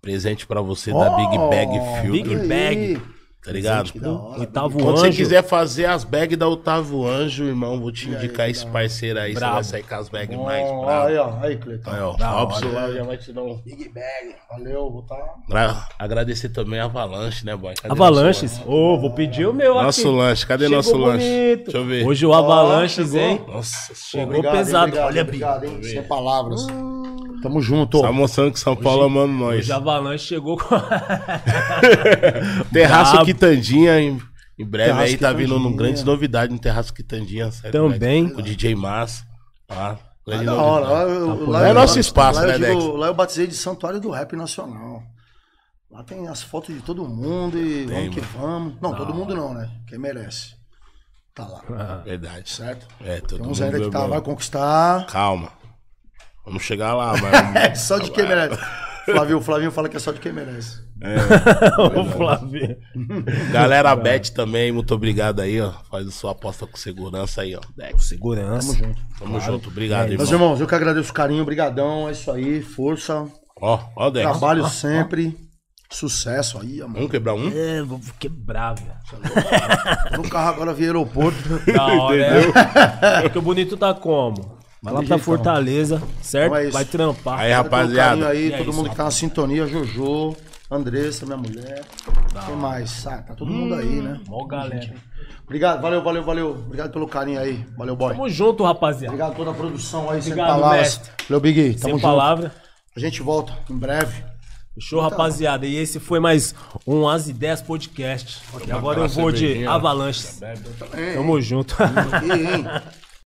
Presente pra você da Big Bag Oh, Filter. Big Bag. Tá ligado? Hora. Oitavo Quando anjo. você quiser fazer as bags da Otávio Anjo, irmão, vou te indicar esse parceiro aí. Você Brabo. vai sair com as bags Bom, mais ó, bravas. aí, ó. Aí, Cleiton. Aí, ó. Hora. pro celular já vai te dar um. Big Bag. Valeu, vou tá. Gra- Agradecer também a Avalanche, né, boy? Cadê Avalanches. nosso Ô, vou pedir o meu lanche? Nosso aqui. lanche, cadê Chegou nosso lanche? bonito. Deixa eu ver. Hoje o Avalanches, chegou. hein? Nossa Chegou senhora. pesado. obrigado, Olha, obrigado, hein? Sem palavras. Tamo junto. Tá mostrando que São Paulo amando nós. Hoje a Avalanche chegou com. Terraço Brabo. Quitandinha, em, em breve Terraço aí tá vindo Quitandinha. um grande novidade no Terraço Quitandinha, certo? Também. Com o DJ Massa. Tá? Ah, Grande da hora. novidade. Lá, eu- pô, lá é eu- nosso espaço, lá né, eu digo- Dex? Lá eu batizei de Santuário do Rap Nacional. Lá tem as fotos de todo mundo e Tem, vamos que vamos. Não, todo mundo não, né? Quem merece. Tá lá. Verdade. Certo? É, todo Tem uns mundo ainda que tá, vai conquistar. Calma. Vamos chegar lá, É mas. só de quem merece. Flávio, o Flavinho fala que é só de quem merece. o Flávio. Galera Bet também, muito obrigado aí, ó. Faz a sua aposta com segurança aí, ó. Dex. Segurança. Tamo junto. Tamo junto, obrigado, Meus irmão. irmãos, eu que agradeço o carinho, brigadão, é isso aí, força, Ó, ó, o Dex. trabalho sempre, sucesso aí, amor. Vamos quebrar um? É, vou quebrar, velho. No carro agora via aeroporto. Da hora, é. Porque o bonito tá como? Vai lá pra. Fortaleza, certo? Então é. Vai trampar. Aí, rapaziada. aí, E é todo isso, mundo que tá na sintonia, Jojo, Andressa, minha mulher. Quem mais? Ah, tá todo mundo aí, né? Mó galera. Obrigado, valeu, valeu, valeu. Obrigado pelo carinho aí. Valeu, boy. Tamo junto, rapaziada. Obrigado a toda a produção aí, sem Obrigado, palavras. mestre. Valeu, Big. Tamo Sem junto. palavra. A gente volta em breve. Fechou, rapaziada? E esse foi mais um As Ideias Podcast. E agora eu vou de. Avalanches. Tamo junto. Aqui, hein?